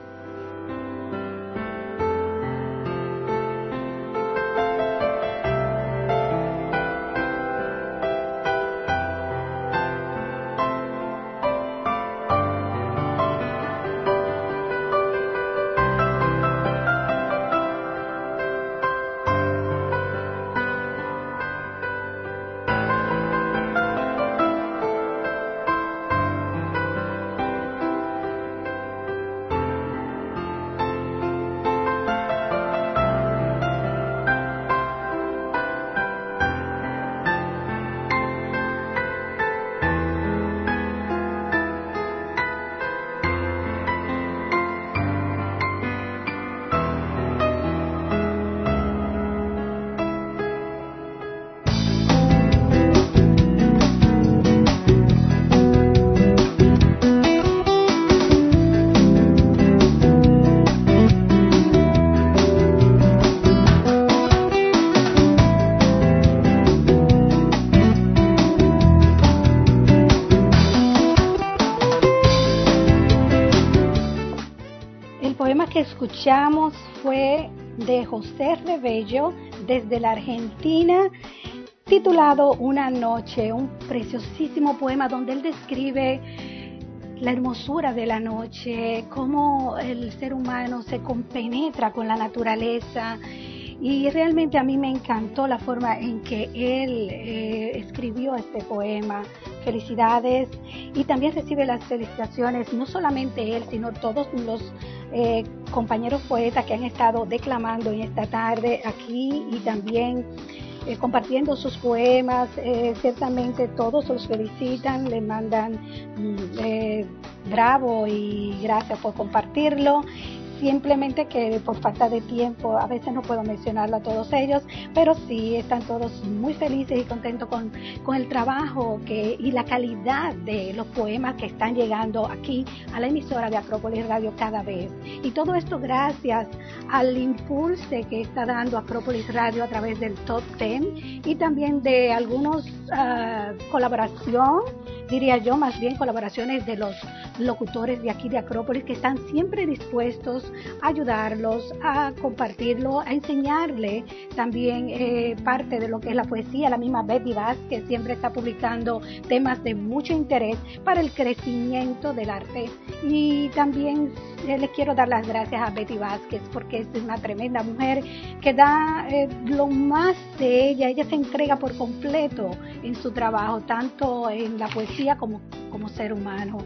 Que escuchamos fue de José Rebello desde la Argentina, titulado Una noche, un preciosísimo poema donde él describe la hermosura de la noche, cómo el ser humano se compenetra con la naturaleza. Y realmente a mí me encantó la forma en que él eh, escribió este poema. Felicidades. Y también recibe las felicitaciones, no solamente él, sino todos los eh, compañeros poetas que han estado declamando en esta tarde aquí y también eh, compartiendo sus poemas. Eh, ciertamente todos los felicitan, le mandan mm, eh, bravo y gracias por compartirlo simplemente que por falta de tiempo a veces no puedo mencionarlo a todos ellos, pero sí están todos muy felices y contentos con, con el trabajo que, y la calidad de los poemas que están llegando aquí a la emisora de Acrópolis Radio cada vez. Y todo esto gracias al impulso que está dando Acrópolis Radio a través del Top Ten y también de algunos uh, colaboración, diría yo, más bien colaboraciones de los locutores de aquí de Acrópolis que están siempre dispuestos a ayudarlos, a compartirlo, a enseñarle también eh, parte de lo que es la poesía. La misma Betty Vázquez siempre está publicando temas de mucho interés para el crecimiento del arte. Y también eh, les quiero dar las gracias a Betty Vázquez porque es una tremenda mujer que da eh, lo más de ella. Ella se entrega por completo en su trabajo, tanto en la poesía como como ser humano.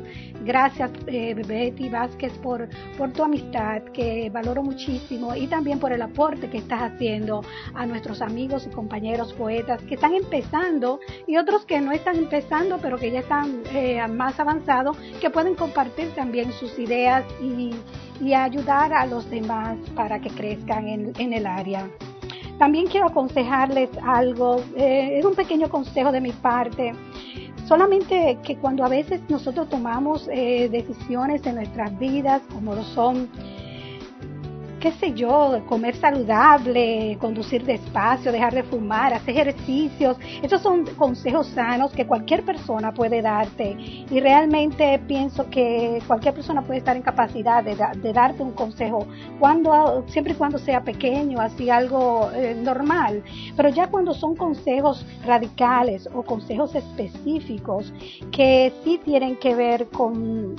Gracias eh, Betty Vázquez por, por tu amistad que valoro muchísimo y también por el aporte que estás haciendo a nuestros amigos y compañeros poetas que están empezando y otros que no están empezando pero que ya están eh, más avanzados que pueden compartir también sus ideas y, y ayudar a los demás para que crezcan en, en el área. También quiero aconsejarles algo, eh, es un pequeño consejo de mi parte. Solamente que cuando a veces nosotros tomamos eh, decisiones en nuestras vidas, como lo son qué sé yo, comer saludable, conducir despacio, dejar de fumar, hacer ejercicios. Esos son consejos sanos que cualquier persona puede darte. Y realmente pienso que cualquier persona puede estar en capacidad de, darte un consejo, cuando, siempre y cuando sea pequeño, así algo eh, normal. Pero ya cuando son consejos radicales o consejos específicos que sí tienen que ver con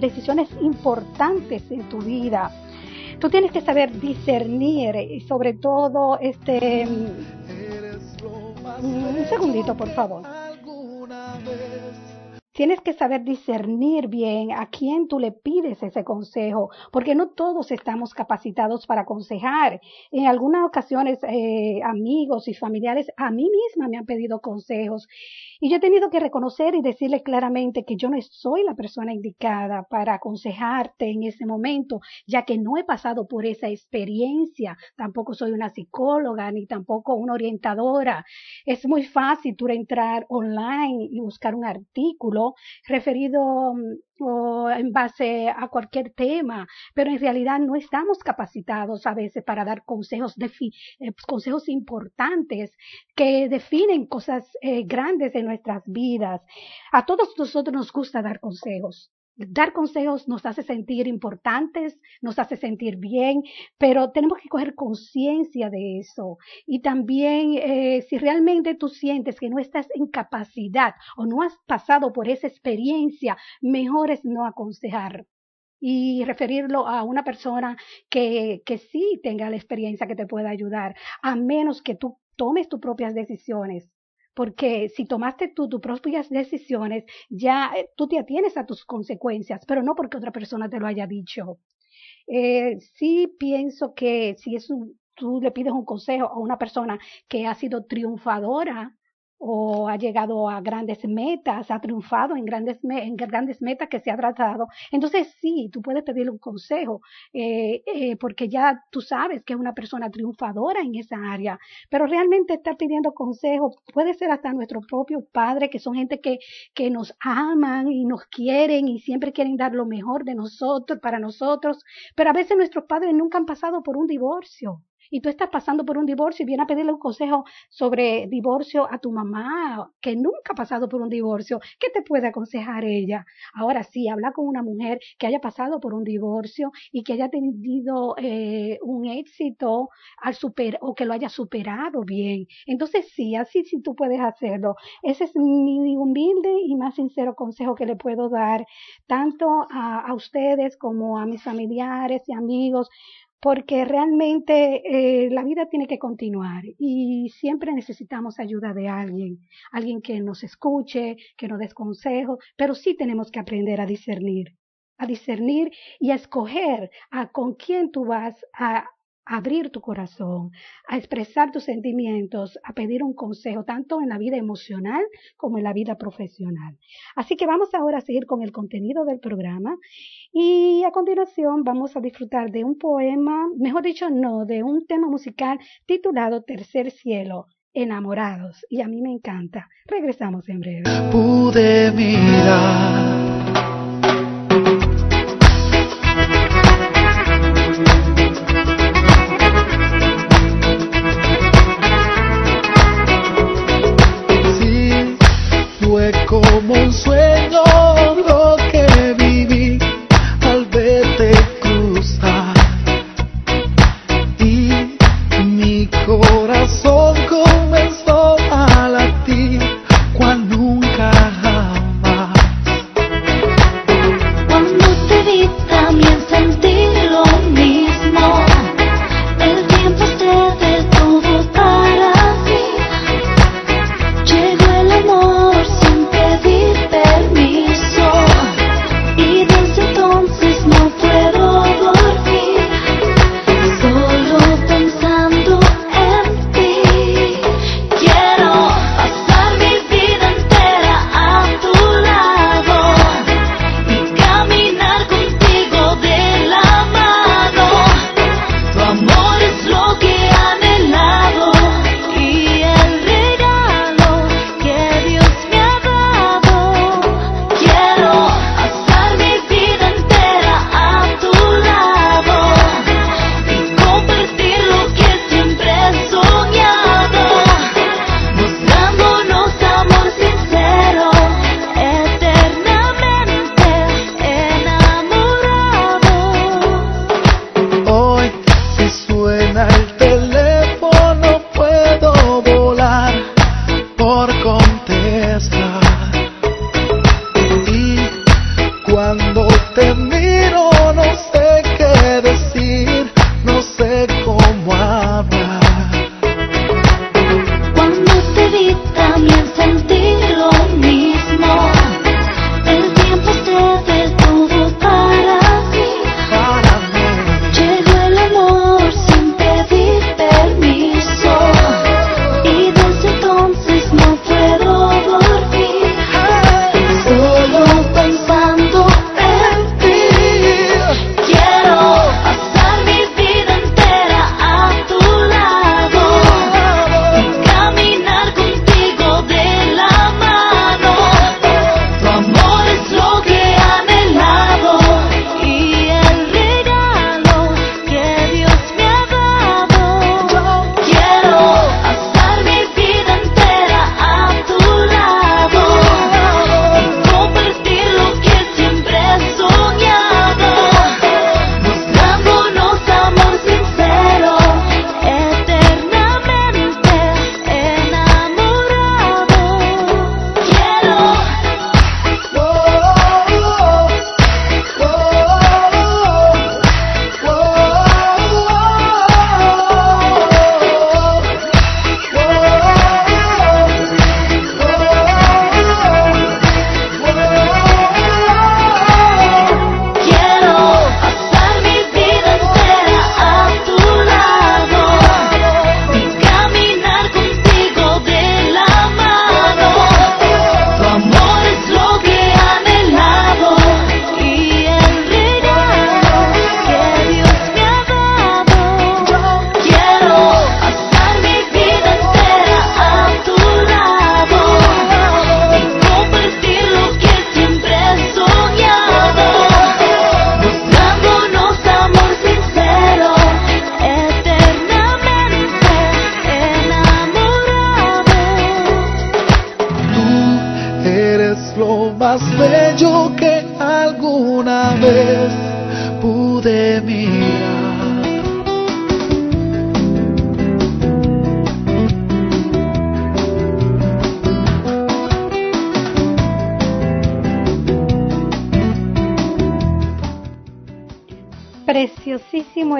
decisiones importantes en tu vida, tú tienes que saber discernir y sobre todo este un segundito por favor Tienes que saber discernir bien a quién tú le pides ese consejo, porque no todos estamos capacitados para aconsejar. En algunas ocasiones, eh, amigos y familiares a mí misma me han pedido consejos y yo he tenido que reconocer y decirles claramente que yo no soy la persona indicada para aconsejarte en ese momento, ya que no he pasado por esa experiencia. Tampoco soy una psicóloga ni tampoco una orientadora. Es muy fácil tú entrar online y buscar un artículo referido mm, o en base a cualquier tema, pero en realidad no estamos capacitados a veces para dar consejos, eh, consejos importantes que definen cosas eh, grandes en nuestras vidas. A todos nosotros nos gusta dar consejos. Dar consejos nos hace sentir importantes, nos hace sentir bien, pero tenemos que coger conciencia de eso. Y también eh, si realmente tú sientes que no estás en capacidad o no has pasado por esa experiencia, mejor es no aconsejar y referirlo a una persona que, que sí tenga la experiencia que te pueda ayudar, a menos que tú tomes tus propias decisiones porque si tomaste tú tus propias decisiones, ya eh, tú te atienes a tus consecuencias, pero no porque otra persona te lo haya dicho. Eh, sí pienso que si es tú le pides un consejo a una persona que ha sido triunfadora o ha llegado a grandes metas, ha triunfado en grandes, en grandes metas que se ha tratado. Entonces sí, tú puedes pedirle un consejo, eh, eh, porque ya tú sabes que es una persona triunfadora en esa área, pero realmente estar pidiendo consejo puede ser hasta nuestro propio padre, que son gente que, que nos aman y nos quieren y siempre quieren dar lo mejor de nosotros, para nosotros, pero a veces nuestros padres nunca han pasado por un divorcio y tú estás pasando por un divorcio y vienes a pedirle un consejo sobre divorcio a tu mamá, que nunca ha pasado por un divorcio, ¿qué te puede aconsejar ella? Ahora sí, habla con una mujer que haya pasado por un divorcio y que haya tenido eh, un éxito al super, o que lo haya superado bien. Entonces sí, así sí tú puedes hacerlo. Ese es mi humilde y más sincero consejo que le puedo dar tanto a, a ustedes como a mis familiares y amigos porque realmente eh, la vida tiene que continuar y siempre necesitamos ayuda de alguien, alguien que nos escuche, que nos dé consejos, pero sí tenemos que aprender a discernir, a discernir y a escoger a con quién tú vas a abrir tu corazón, a expresar tus sentimientos, a pedir un consejo, tanto en la vida emocional como en la vida profesional. Así que vamos ahora a seguir con el contenido del programa y a continuación vamos a disfrutar de un poema, mejor dicho, no, de un tema musical titulado Tercer Cielo. Enamorados, y a mí me encanta. Regresamos en breve. Pude mirar como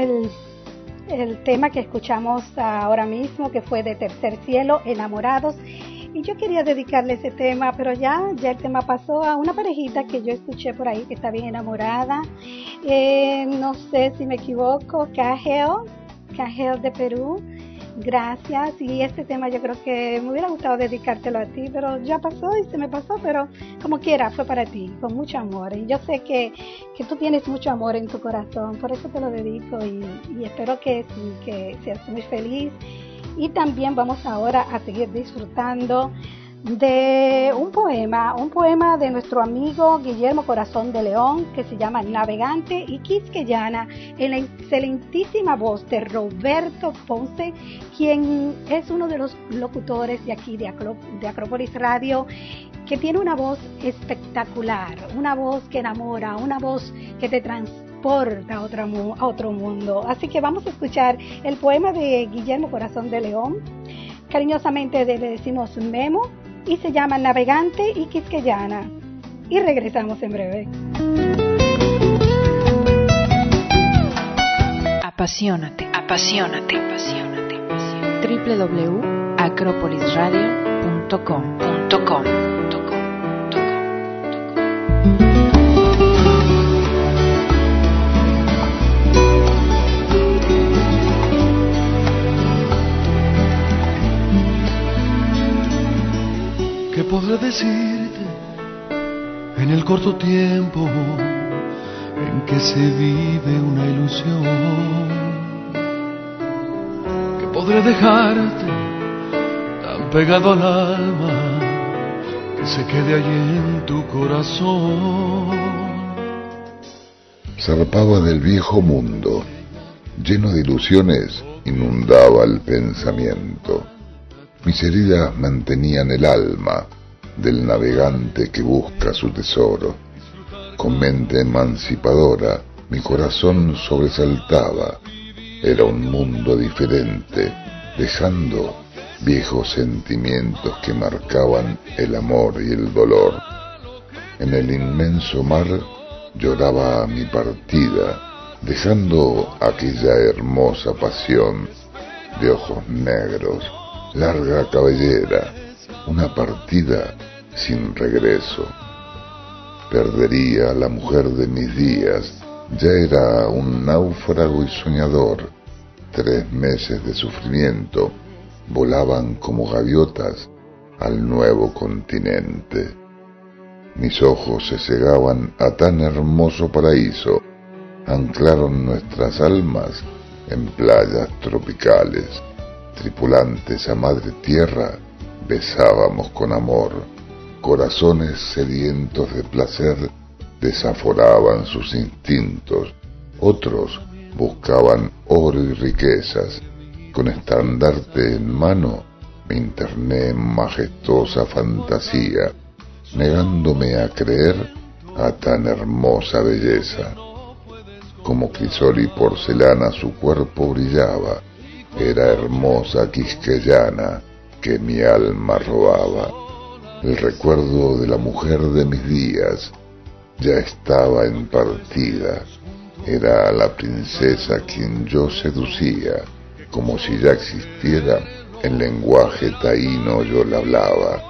el, el tema que escuchamos ahora mismo, que fue de Tercer Cielo, Enamorados. Y yo quería dedicarle ese tema, pero ya, ya el tema pasó a una parejita que yo escuché por ahí que está bien enamorada. Eh, no sé si me equivoco, Cajel, Cajel de Perú. Gracias. Y este tema yo creo que me hubiera gustado dedicártelo a ti, pero ya pasó y se me pasó, pero como quiera, fue para ti, con mucho amor. Y yo sé que, que tú tienes mucho amor en tu corazón, por eso te lo dedico y, y espero que, que seas muy feliz. Y también vamos ahora a seguir disfrutando de un poema, un poema de nuestro amigo Guillermo Corazón de León que se llama Navegante y Quisqueyana en la excelentísima voz de Roberto Ponce, quien es uno de los locutores de aquí de, Acro, de Acrópolis Radio que tiene una voz espectacular, una voz que enamora, una voz que te transporta a otro, a otro mundo. Así que vamos a escuchar el poema de Guillermo Corazón de León. Cariñosamente le decimos Memo y se llama Navegante y Quisqueyana. Y regresamos en breve. Apasionate, apasionate, apasionate. www.acropolisradio.com.com ¿Qué podré decirte en el corto tiempo en que se vive una ilusión? ¿Qué podré dejarte tan pegado al alma que se quede allí en tu corazón? Zarpaba del viejo mundo, lleno de ilusiones, inundaba el pensamiento. Mis heridas mantenían el alma del navegante que busca su tesoro. Con mente emancipadora, mi corazón sobresaltaba. Era un mundo diferente, dejando viejos sentimientos que marcaban el amor y el dolor. En el inmenso mar lloraba mi partida, dejando aquella hermosa pasión de ojos negros larga cabellera, una partida sin regreso. Perdería a la mujer de mis días, ya era un náufrago y soñador. Tres meses de sufrimiento volaban como gaviotas al nuevo continente. Mis ojos se cegaban a tan hermoso paraíso, anclaron nuestras almas en playas tropicales tripulantes a madre tierra, besábamos con amor, corazones sedientos de placer desaforaban sus instintos, otros buscaban oro y riquezas, con estandarte en mano me interné en majestuosa fantasía, negándome a creer a tan hermosa belleza. Como crisol y porcelana su cuerpo brillaba, era hermosa quisqueyana que mi alma robaba. El recuerdo de la mujer de mis días ya estaba en partida. Era la princesa quien yo seducía, como si ya existiera en lenguaje taíno yo la hablaba.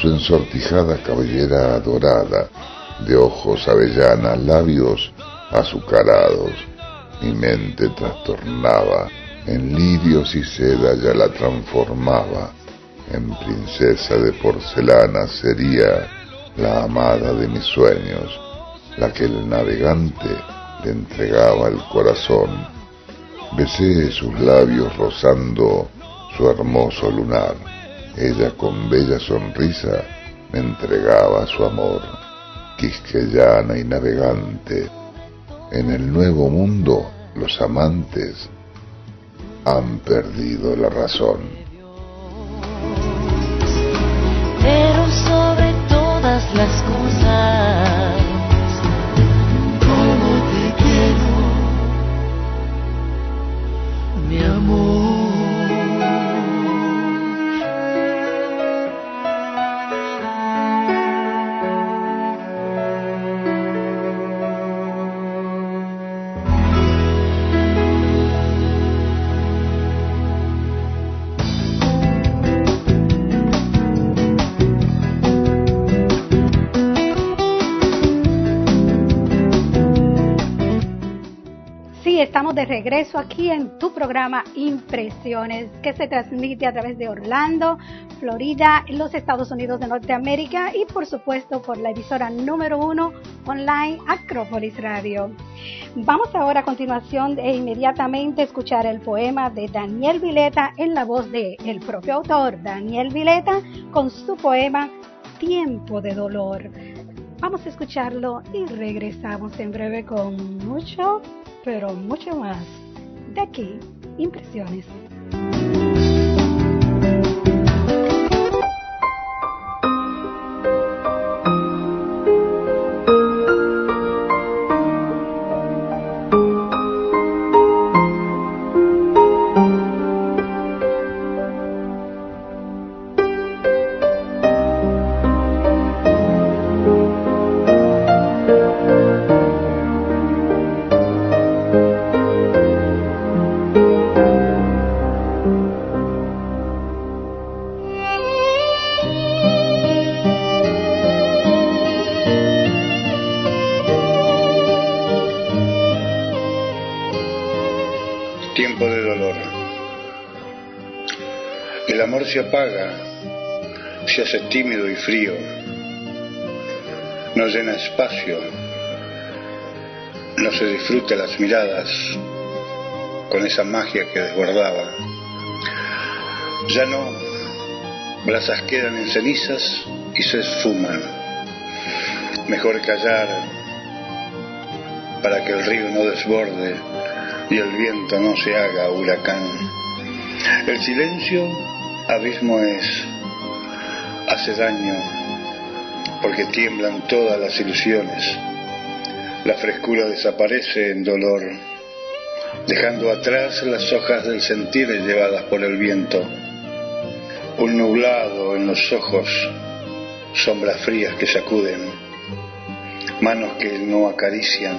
Su ensortijada cabellera dorada, de ojos avellana, labios azucarados, mi mente trastornaba en lirios y seda ya la transformaba, en princesa de porcelana sería la amada de mis sueños, la que el navegante le entregaba el corazón. Besé sus labios rozando su hermoso lunar, ella con bella sonrisa me entregaba su amor, quisqueyana y navegante. En el nuevo mundo los amantes han perdido la razón. Estamos de regreso aquí en tu programa Impresiones, que se transmite a través de Orlando, Florida, los Estados Unidos de Norteamérica y por supuesto por la emisora número uno online Acrópolis Radio. Vamos ahora a continuación e inmediatamente escuchar el poema de Daniel Vileta en la voz de el propio autor, Daniel Vileta, con su poema Tiempo de Dolor. Vamos a escucharlo y regresamos en breve con mucho, pero mucho más. De aquí, impresiones. Apaga, se hace tímido y frío, no llena espacio, no se disfruta las miradas con esa magia que desbordaba. Ya no, brasas quedan en cenizas y se esfuman. Mejor callar para que el río no desborde y el viento no se haga huracán. El silencio abismo es, hace daño, porque tiemblan todas las ilusiones. La frescura desaparece en dolor, dejando atrás las hojas del sentir llevadas por el viento. Un nublado en los ojos, sombras frías que sacuden, manos que no acarician,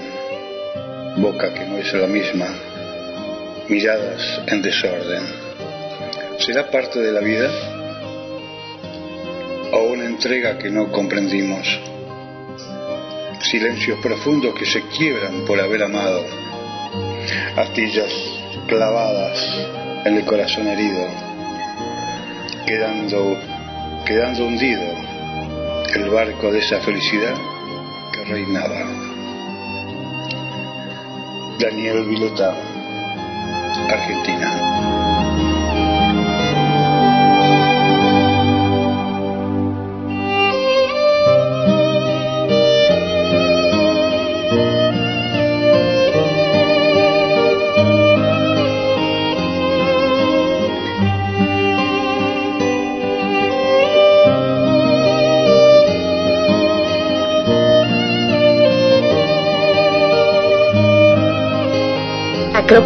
boca que no es la misma, miradas en desorden. ¿Será parte de la vida? ¿O una entrega que no comprendimos? Silencios profundos que se quiebran por haber amado. Astillas clavadas en el corazón herido. Quedando, quedando hundido el barco de esa felicidad que reinaba. Daniel Vileta, Argentina.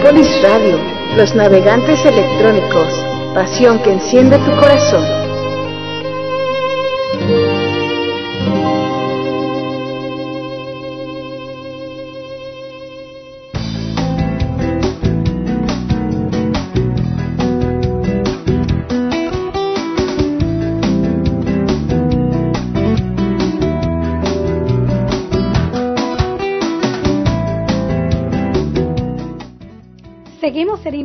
Acrópolis Radio, los navegantes electrónicos, pasión que enciende tu corazón.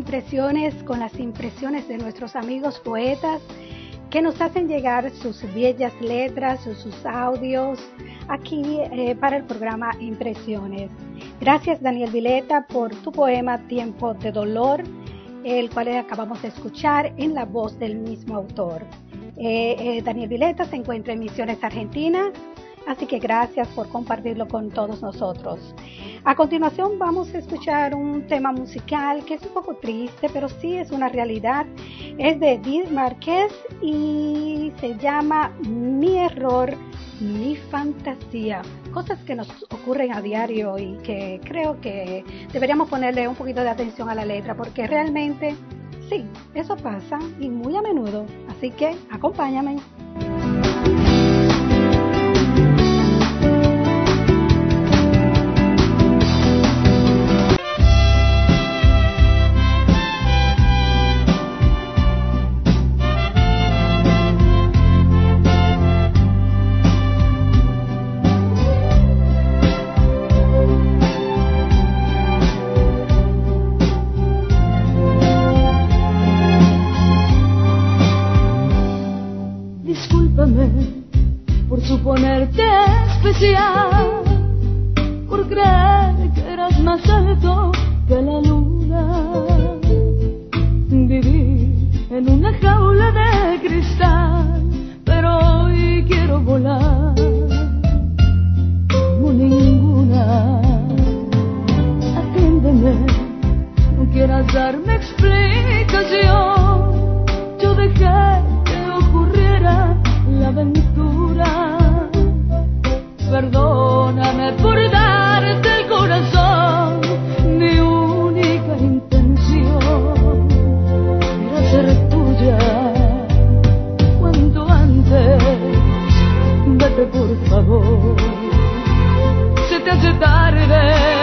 Impresiones con las impresiones de nuestros amigos poetas que nos hacen llegar sus bellas letras o sus audios aquí eh, para el programa Impresiones. Gracias Daniel Vileta por tu poema Tiempo de Dolor, el cual acabamos de escuchar en la voz del mismo autor. Eh, eh, Daniel Vileta se encuentra en Misiones Argentina, así que gracias por compartirlo con todos nosotros. A continuación vamos a escuchar un tema musical que es un poco triste, pero sí es una realidad. Es de Edith Márquez y se llama Mi error, mi fantasía. Cosas que nos ocurren a diario y que creo que deberíamos ponerle un poquito de atención a la letra porque realmente sí, eso pasa y muy a menudo. Así que acompáñame. Por creer que eras más alto que la luna. Viví en una jaula de cristal, pero hoy quiero volar como ninguna. Atiéndeme, no quieras darme explicación. Yo dejé que ocurriera la aventura. Perdóname por darte el corazón. Mi única intención era ser tuya. Cuanto antes, vete por favor. Se te hace tarde.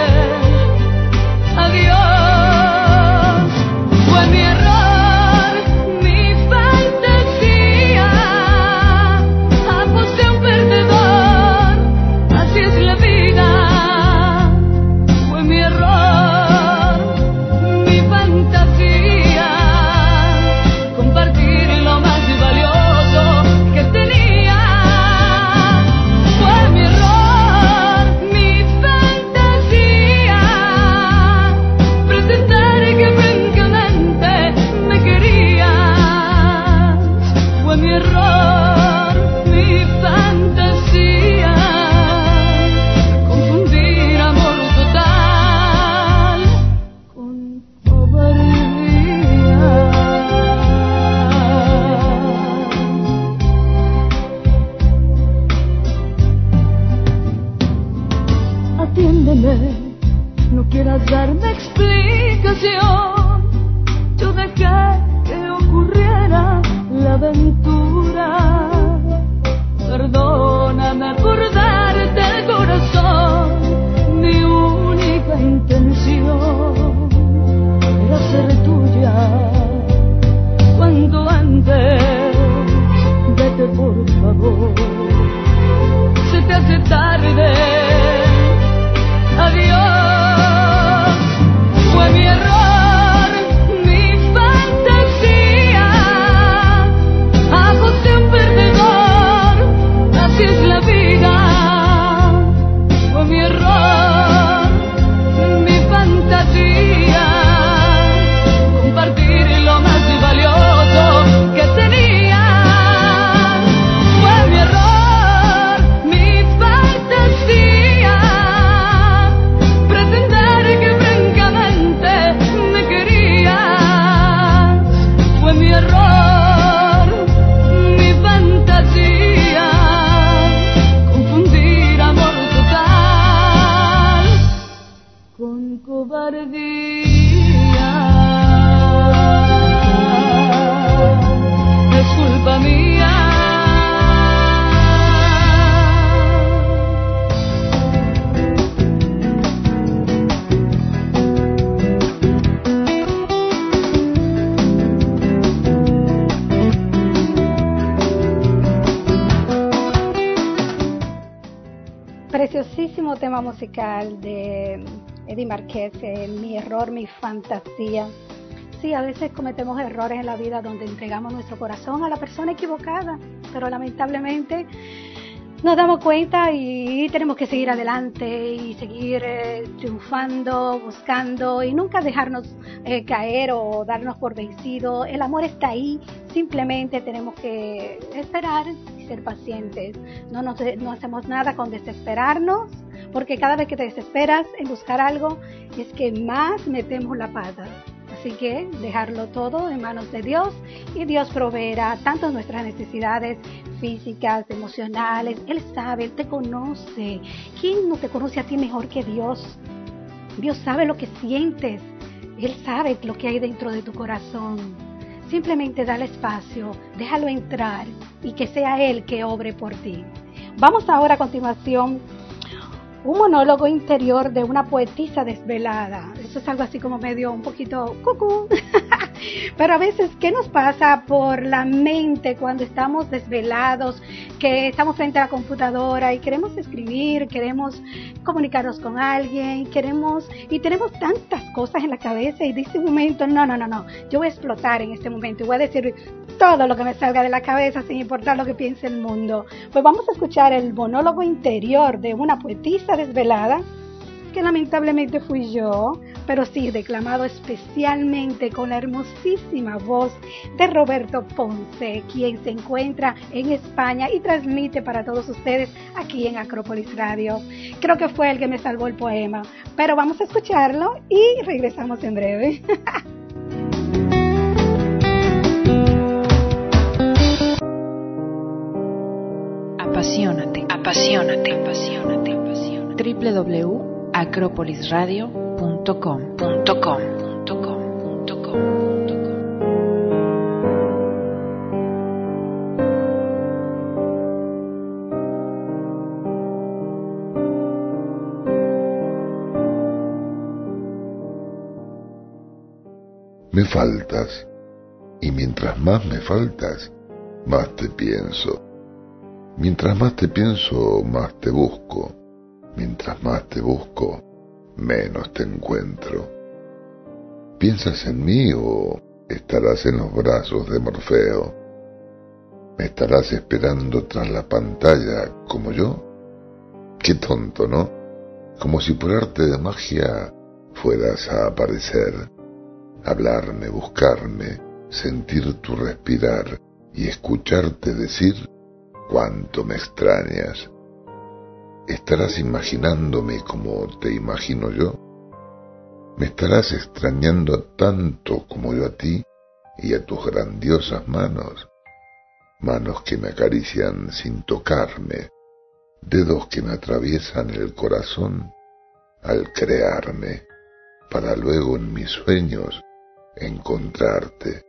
Fantasía. Sí, a veces cometemos errores en la vida donde entregamos nuestro corazón a la persona equivocada, pero lamentablemente nos damos cuenta y tenemos que seguir adelante y seguir eh, triunfando, buscando y nunca dejarnos eh, caer o darnos por vencido. El amor está ahí, simplemente tenemos que esperar y ser pacientes. No, nos, no hacemos nada con desesperarnos, porque cada vez que te desesperas en buscar algo es que más metemos la pata. Así que dejarlo todo en manos de Dios y Dios proveerá tanto nuestras necesidades físicas, emocionales. Él sabe, Él te conoce. ¿Quién no te conoce a ti mejor que Dios? Dios sabe lo que sientes. Él sabe lo que hay dentro de tu corazón. Simplemente dale espacio, déjalo entrar y que sea Él que obre por ti. Vamos ahora a continuación un monólogo interior de una poetisa desvelada. Eso es algo así como medio un poquito cucú. Pero a veces, ¿qué nos pasa por la mente cuando estamos desvelados, que estamos frente a la computadora y queremos escribir, queremos comunicarnos con alguien, queremos y tenemos tantas cosas en la cabeza y dice un momento, no, no, no, no, yo voy a explotar en este momento y voy a decir todo lo que me salga de la cabeza sin importar lo que piense el mundo. Pues vamos a escuchar el monólogo interior de una poetisa desvelada que lamentablemente fui yo, pero sí declamado especialmente con la hermosísima voz de Roberto Ponce, quien se encuentra en España y transmite para todos ustedes aquí en Acrópolis Radio. Creo que fue el que me salvó el poema, pero vamos a escucharlo y regresamos en breve. Apasionate, apasionate, apasionate, apasionate. www.acropolisradio.com.com.com Me faltas, y mientras más me faltas, más te pienso. Mientras más te pienso, más te busco. Mientras más te busco, menos te encuentro. ¿Piensas en mí o estarás en los brazos de Morfeo? ¿Me estarás esperando tras la pantalla como yo? Qué tonto, ¿no? Como si por arte de magia fueras a aparecer, hablarme, buscarme, sentir tu respirar y escucharte decir cuánto me extrañas. ¿Estarás imaginándome como te imagino yo? ¿Me estarás extrañando tanto como yo a ti y a tus grandiosas manos? Manos que me acarician sin tocarme, dedos que me atraviesan el corazón al crearme, para luego en mis sueños encontrarte.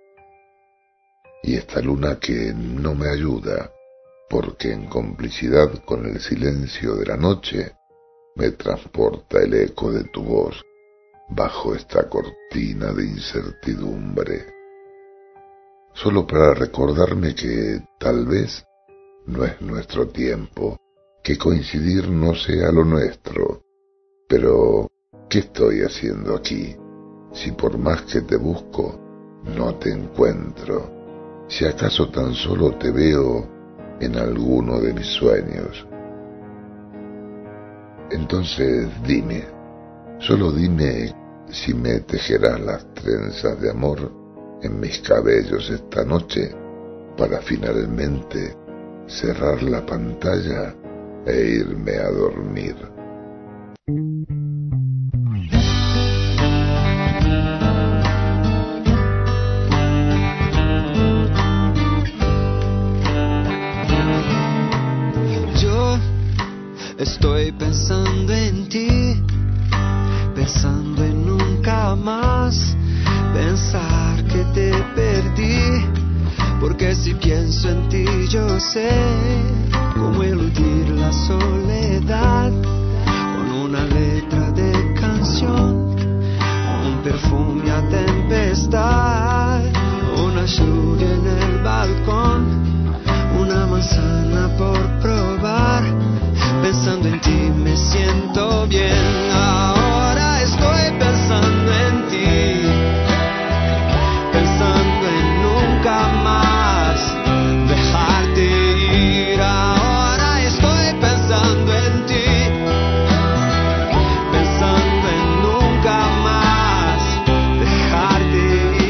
Y esta luna que no me ayuda, porque en complicidad con el silencio de la noche me transporta el eco de tu voz bajo esta cortina de incertidumbre, solo para recordarme que tal vez no es nuestro tiempo, que coincidir no sea lo nuestro, pero ¿qué estoy haciendo aquí? Si por más que te busco, no te encuentro, si acaso tan solo te veo en alguno de mis sueños. Entonces dime, solo dime si me tejerás las trenzas de amor en mis cabellos esta noche para finalmente cerrar la pantalla e irme a dormir. Estoy pensando en ti, pensando en nunca más pensar que te perdí. Porque si pienso en ti yo sé cómo eludir la soledad con una letra de canción, un perfume a tempestad, una lluvia en el balcón, una manzana por probar pensando en ti me siento bien. Ahora estoy pensando en ti, pensando en nunca más dejarte ir. Ahora estoy pensando en ti, pensando en nunca más dejarte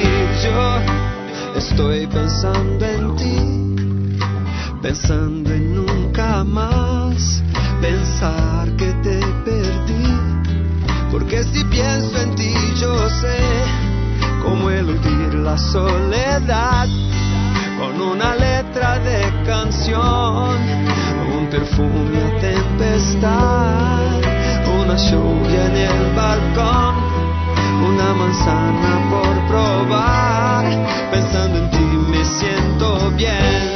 ir. Yo estoy pensando en ti, pensando la soledad con una letra de canción, un perfume a tempestad, una lluvia en el balcón, una manzana por probar. Pensando en ti me siento bien.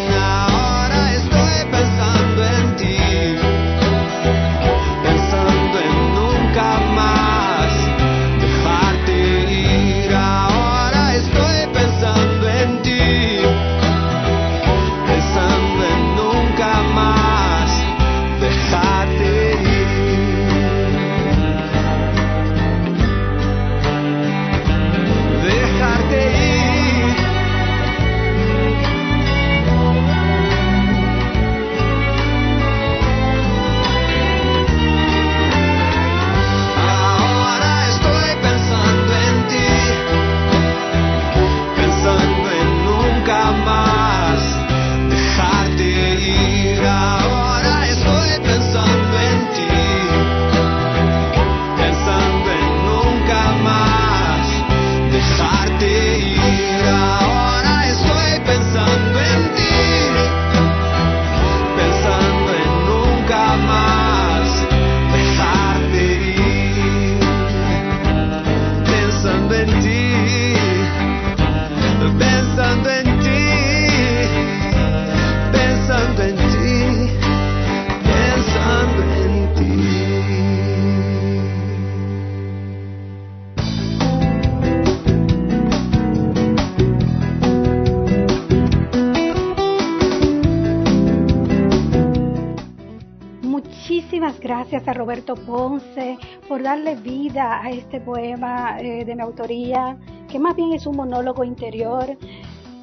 Por darle vida a este poema eh, de mi autoría, que más bien es un monólogo interior,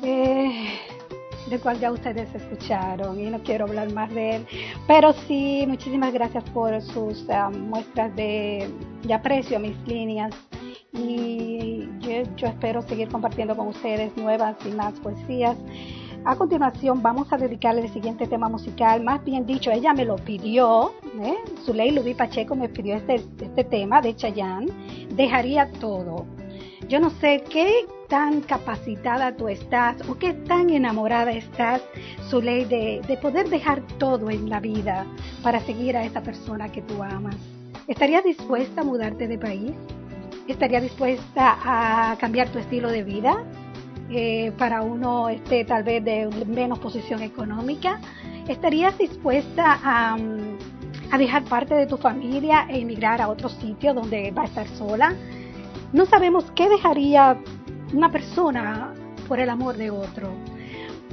eh, del cual ya ustedes escucharon y no quiero hablar más de él. Pero sí, muchísimas gracias por sus um, muestras de, aprecio a mis líneas y yo espero seguir compartiendo con ustedes nuevas y más poesías. A continuación vamos a dedicarle el siguiente tema musical, más bien dicho, ella me lo pidió, ¿eh? Zuley Lubi Pacheco me pidió este, este tema de Chayanne, dejaría todo. Yo no sé qué tan capacitada tú estás o qué tan enamorada estás, Zuley, de, de poder dejar todo en la vida para seguir a esa persona que tú amas. ¿Estarías dispuesta a mudarte de país? ¿Estarías dispuesta a cambiar tu estilo de vida? Eh, para uno este, tal vez de menos posición económica? ¿Estarías dispuesta a, mm, a dejar parte de tu familia e emigrar a otro sitio donde va a estar sola? No sabemos qué dejaría una persona por el amor de otro.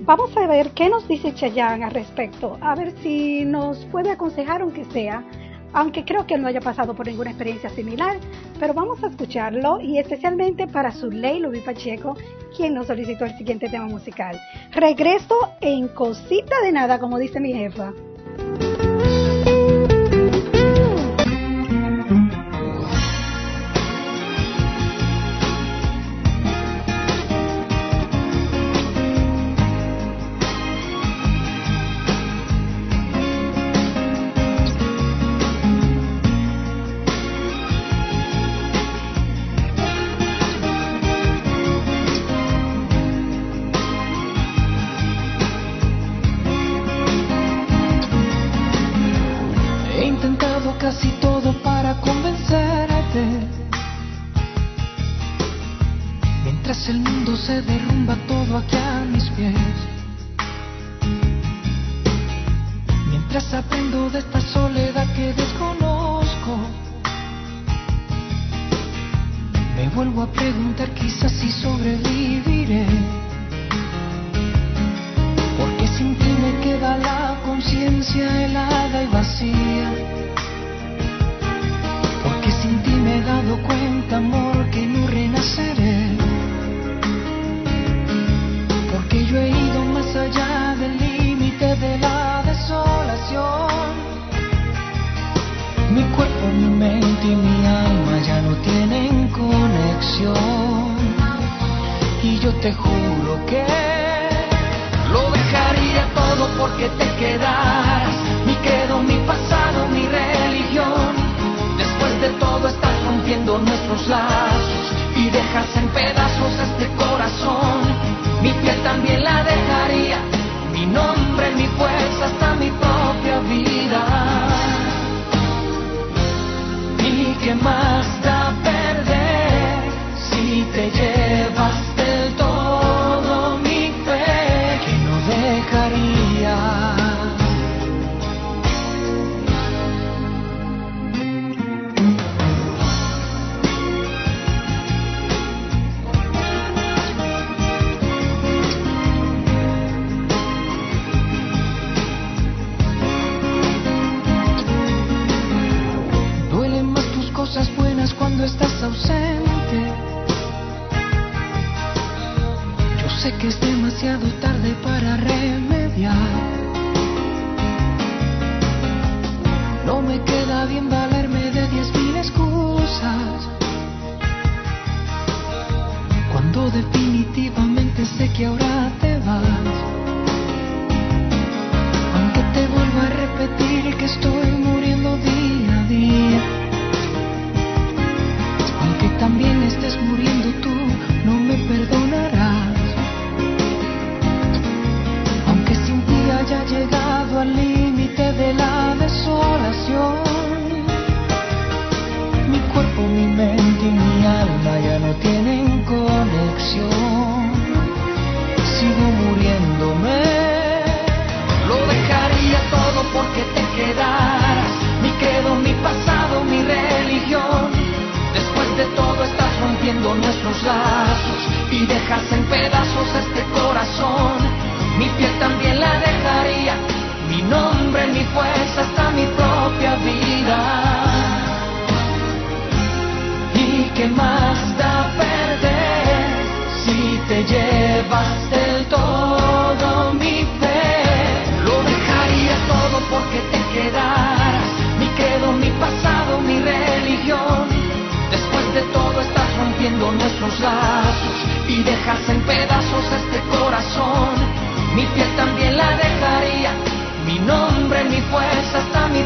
Vamos a ver qué nos dice Chayanne al respecto, a ver si nos puede aconsejar aunque sea aunque creo que no haya pasado por ninguna experiencia similar, pero vamos a escucharlo y especialmente para su ley Lubi Pacheco, quien nos solicitó el siguiente tema musical. Regreso en cosita de nada, como dice mi jefa. Conciencia helada y vacía.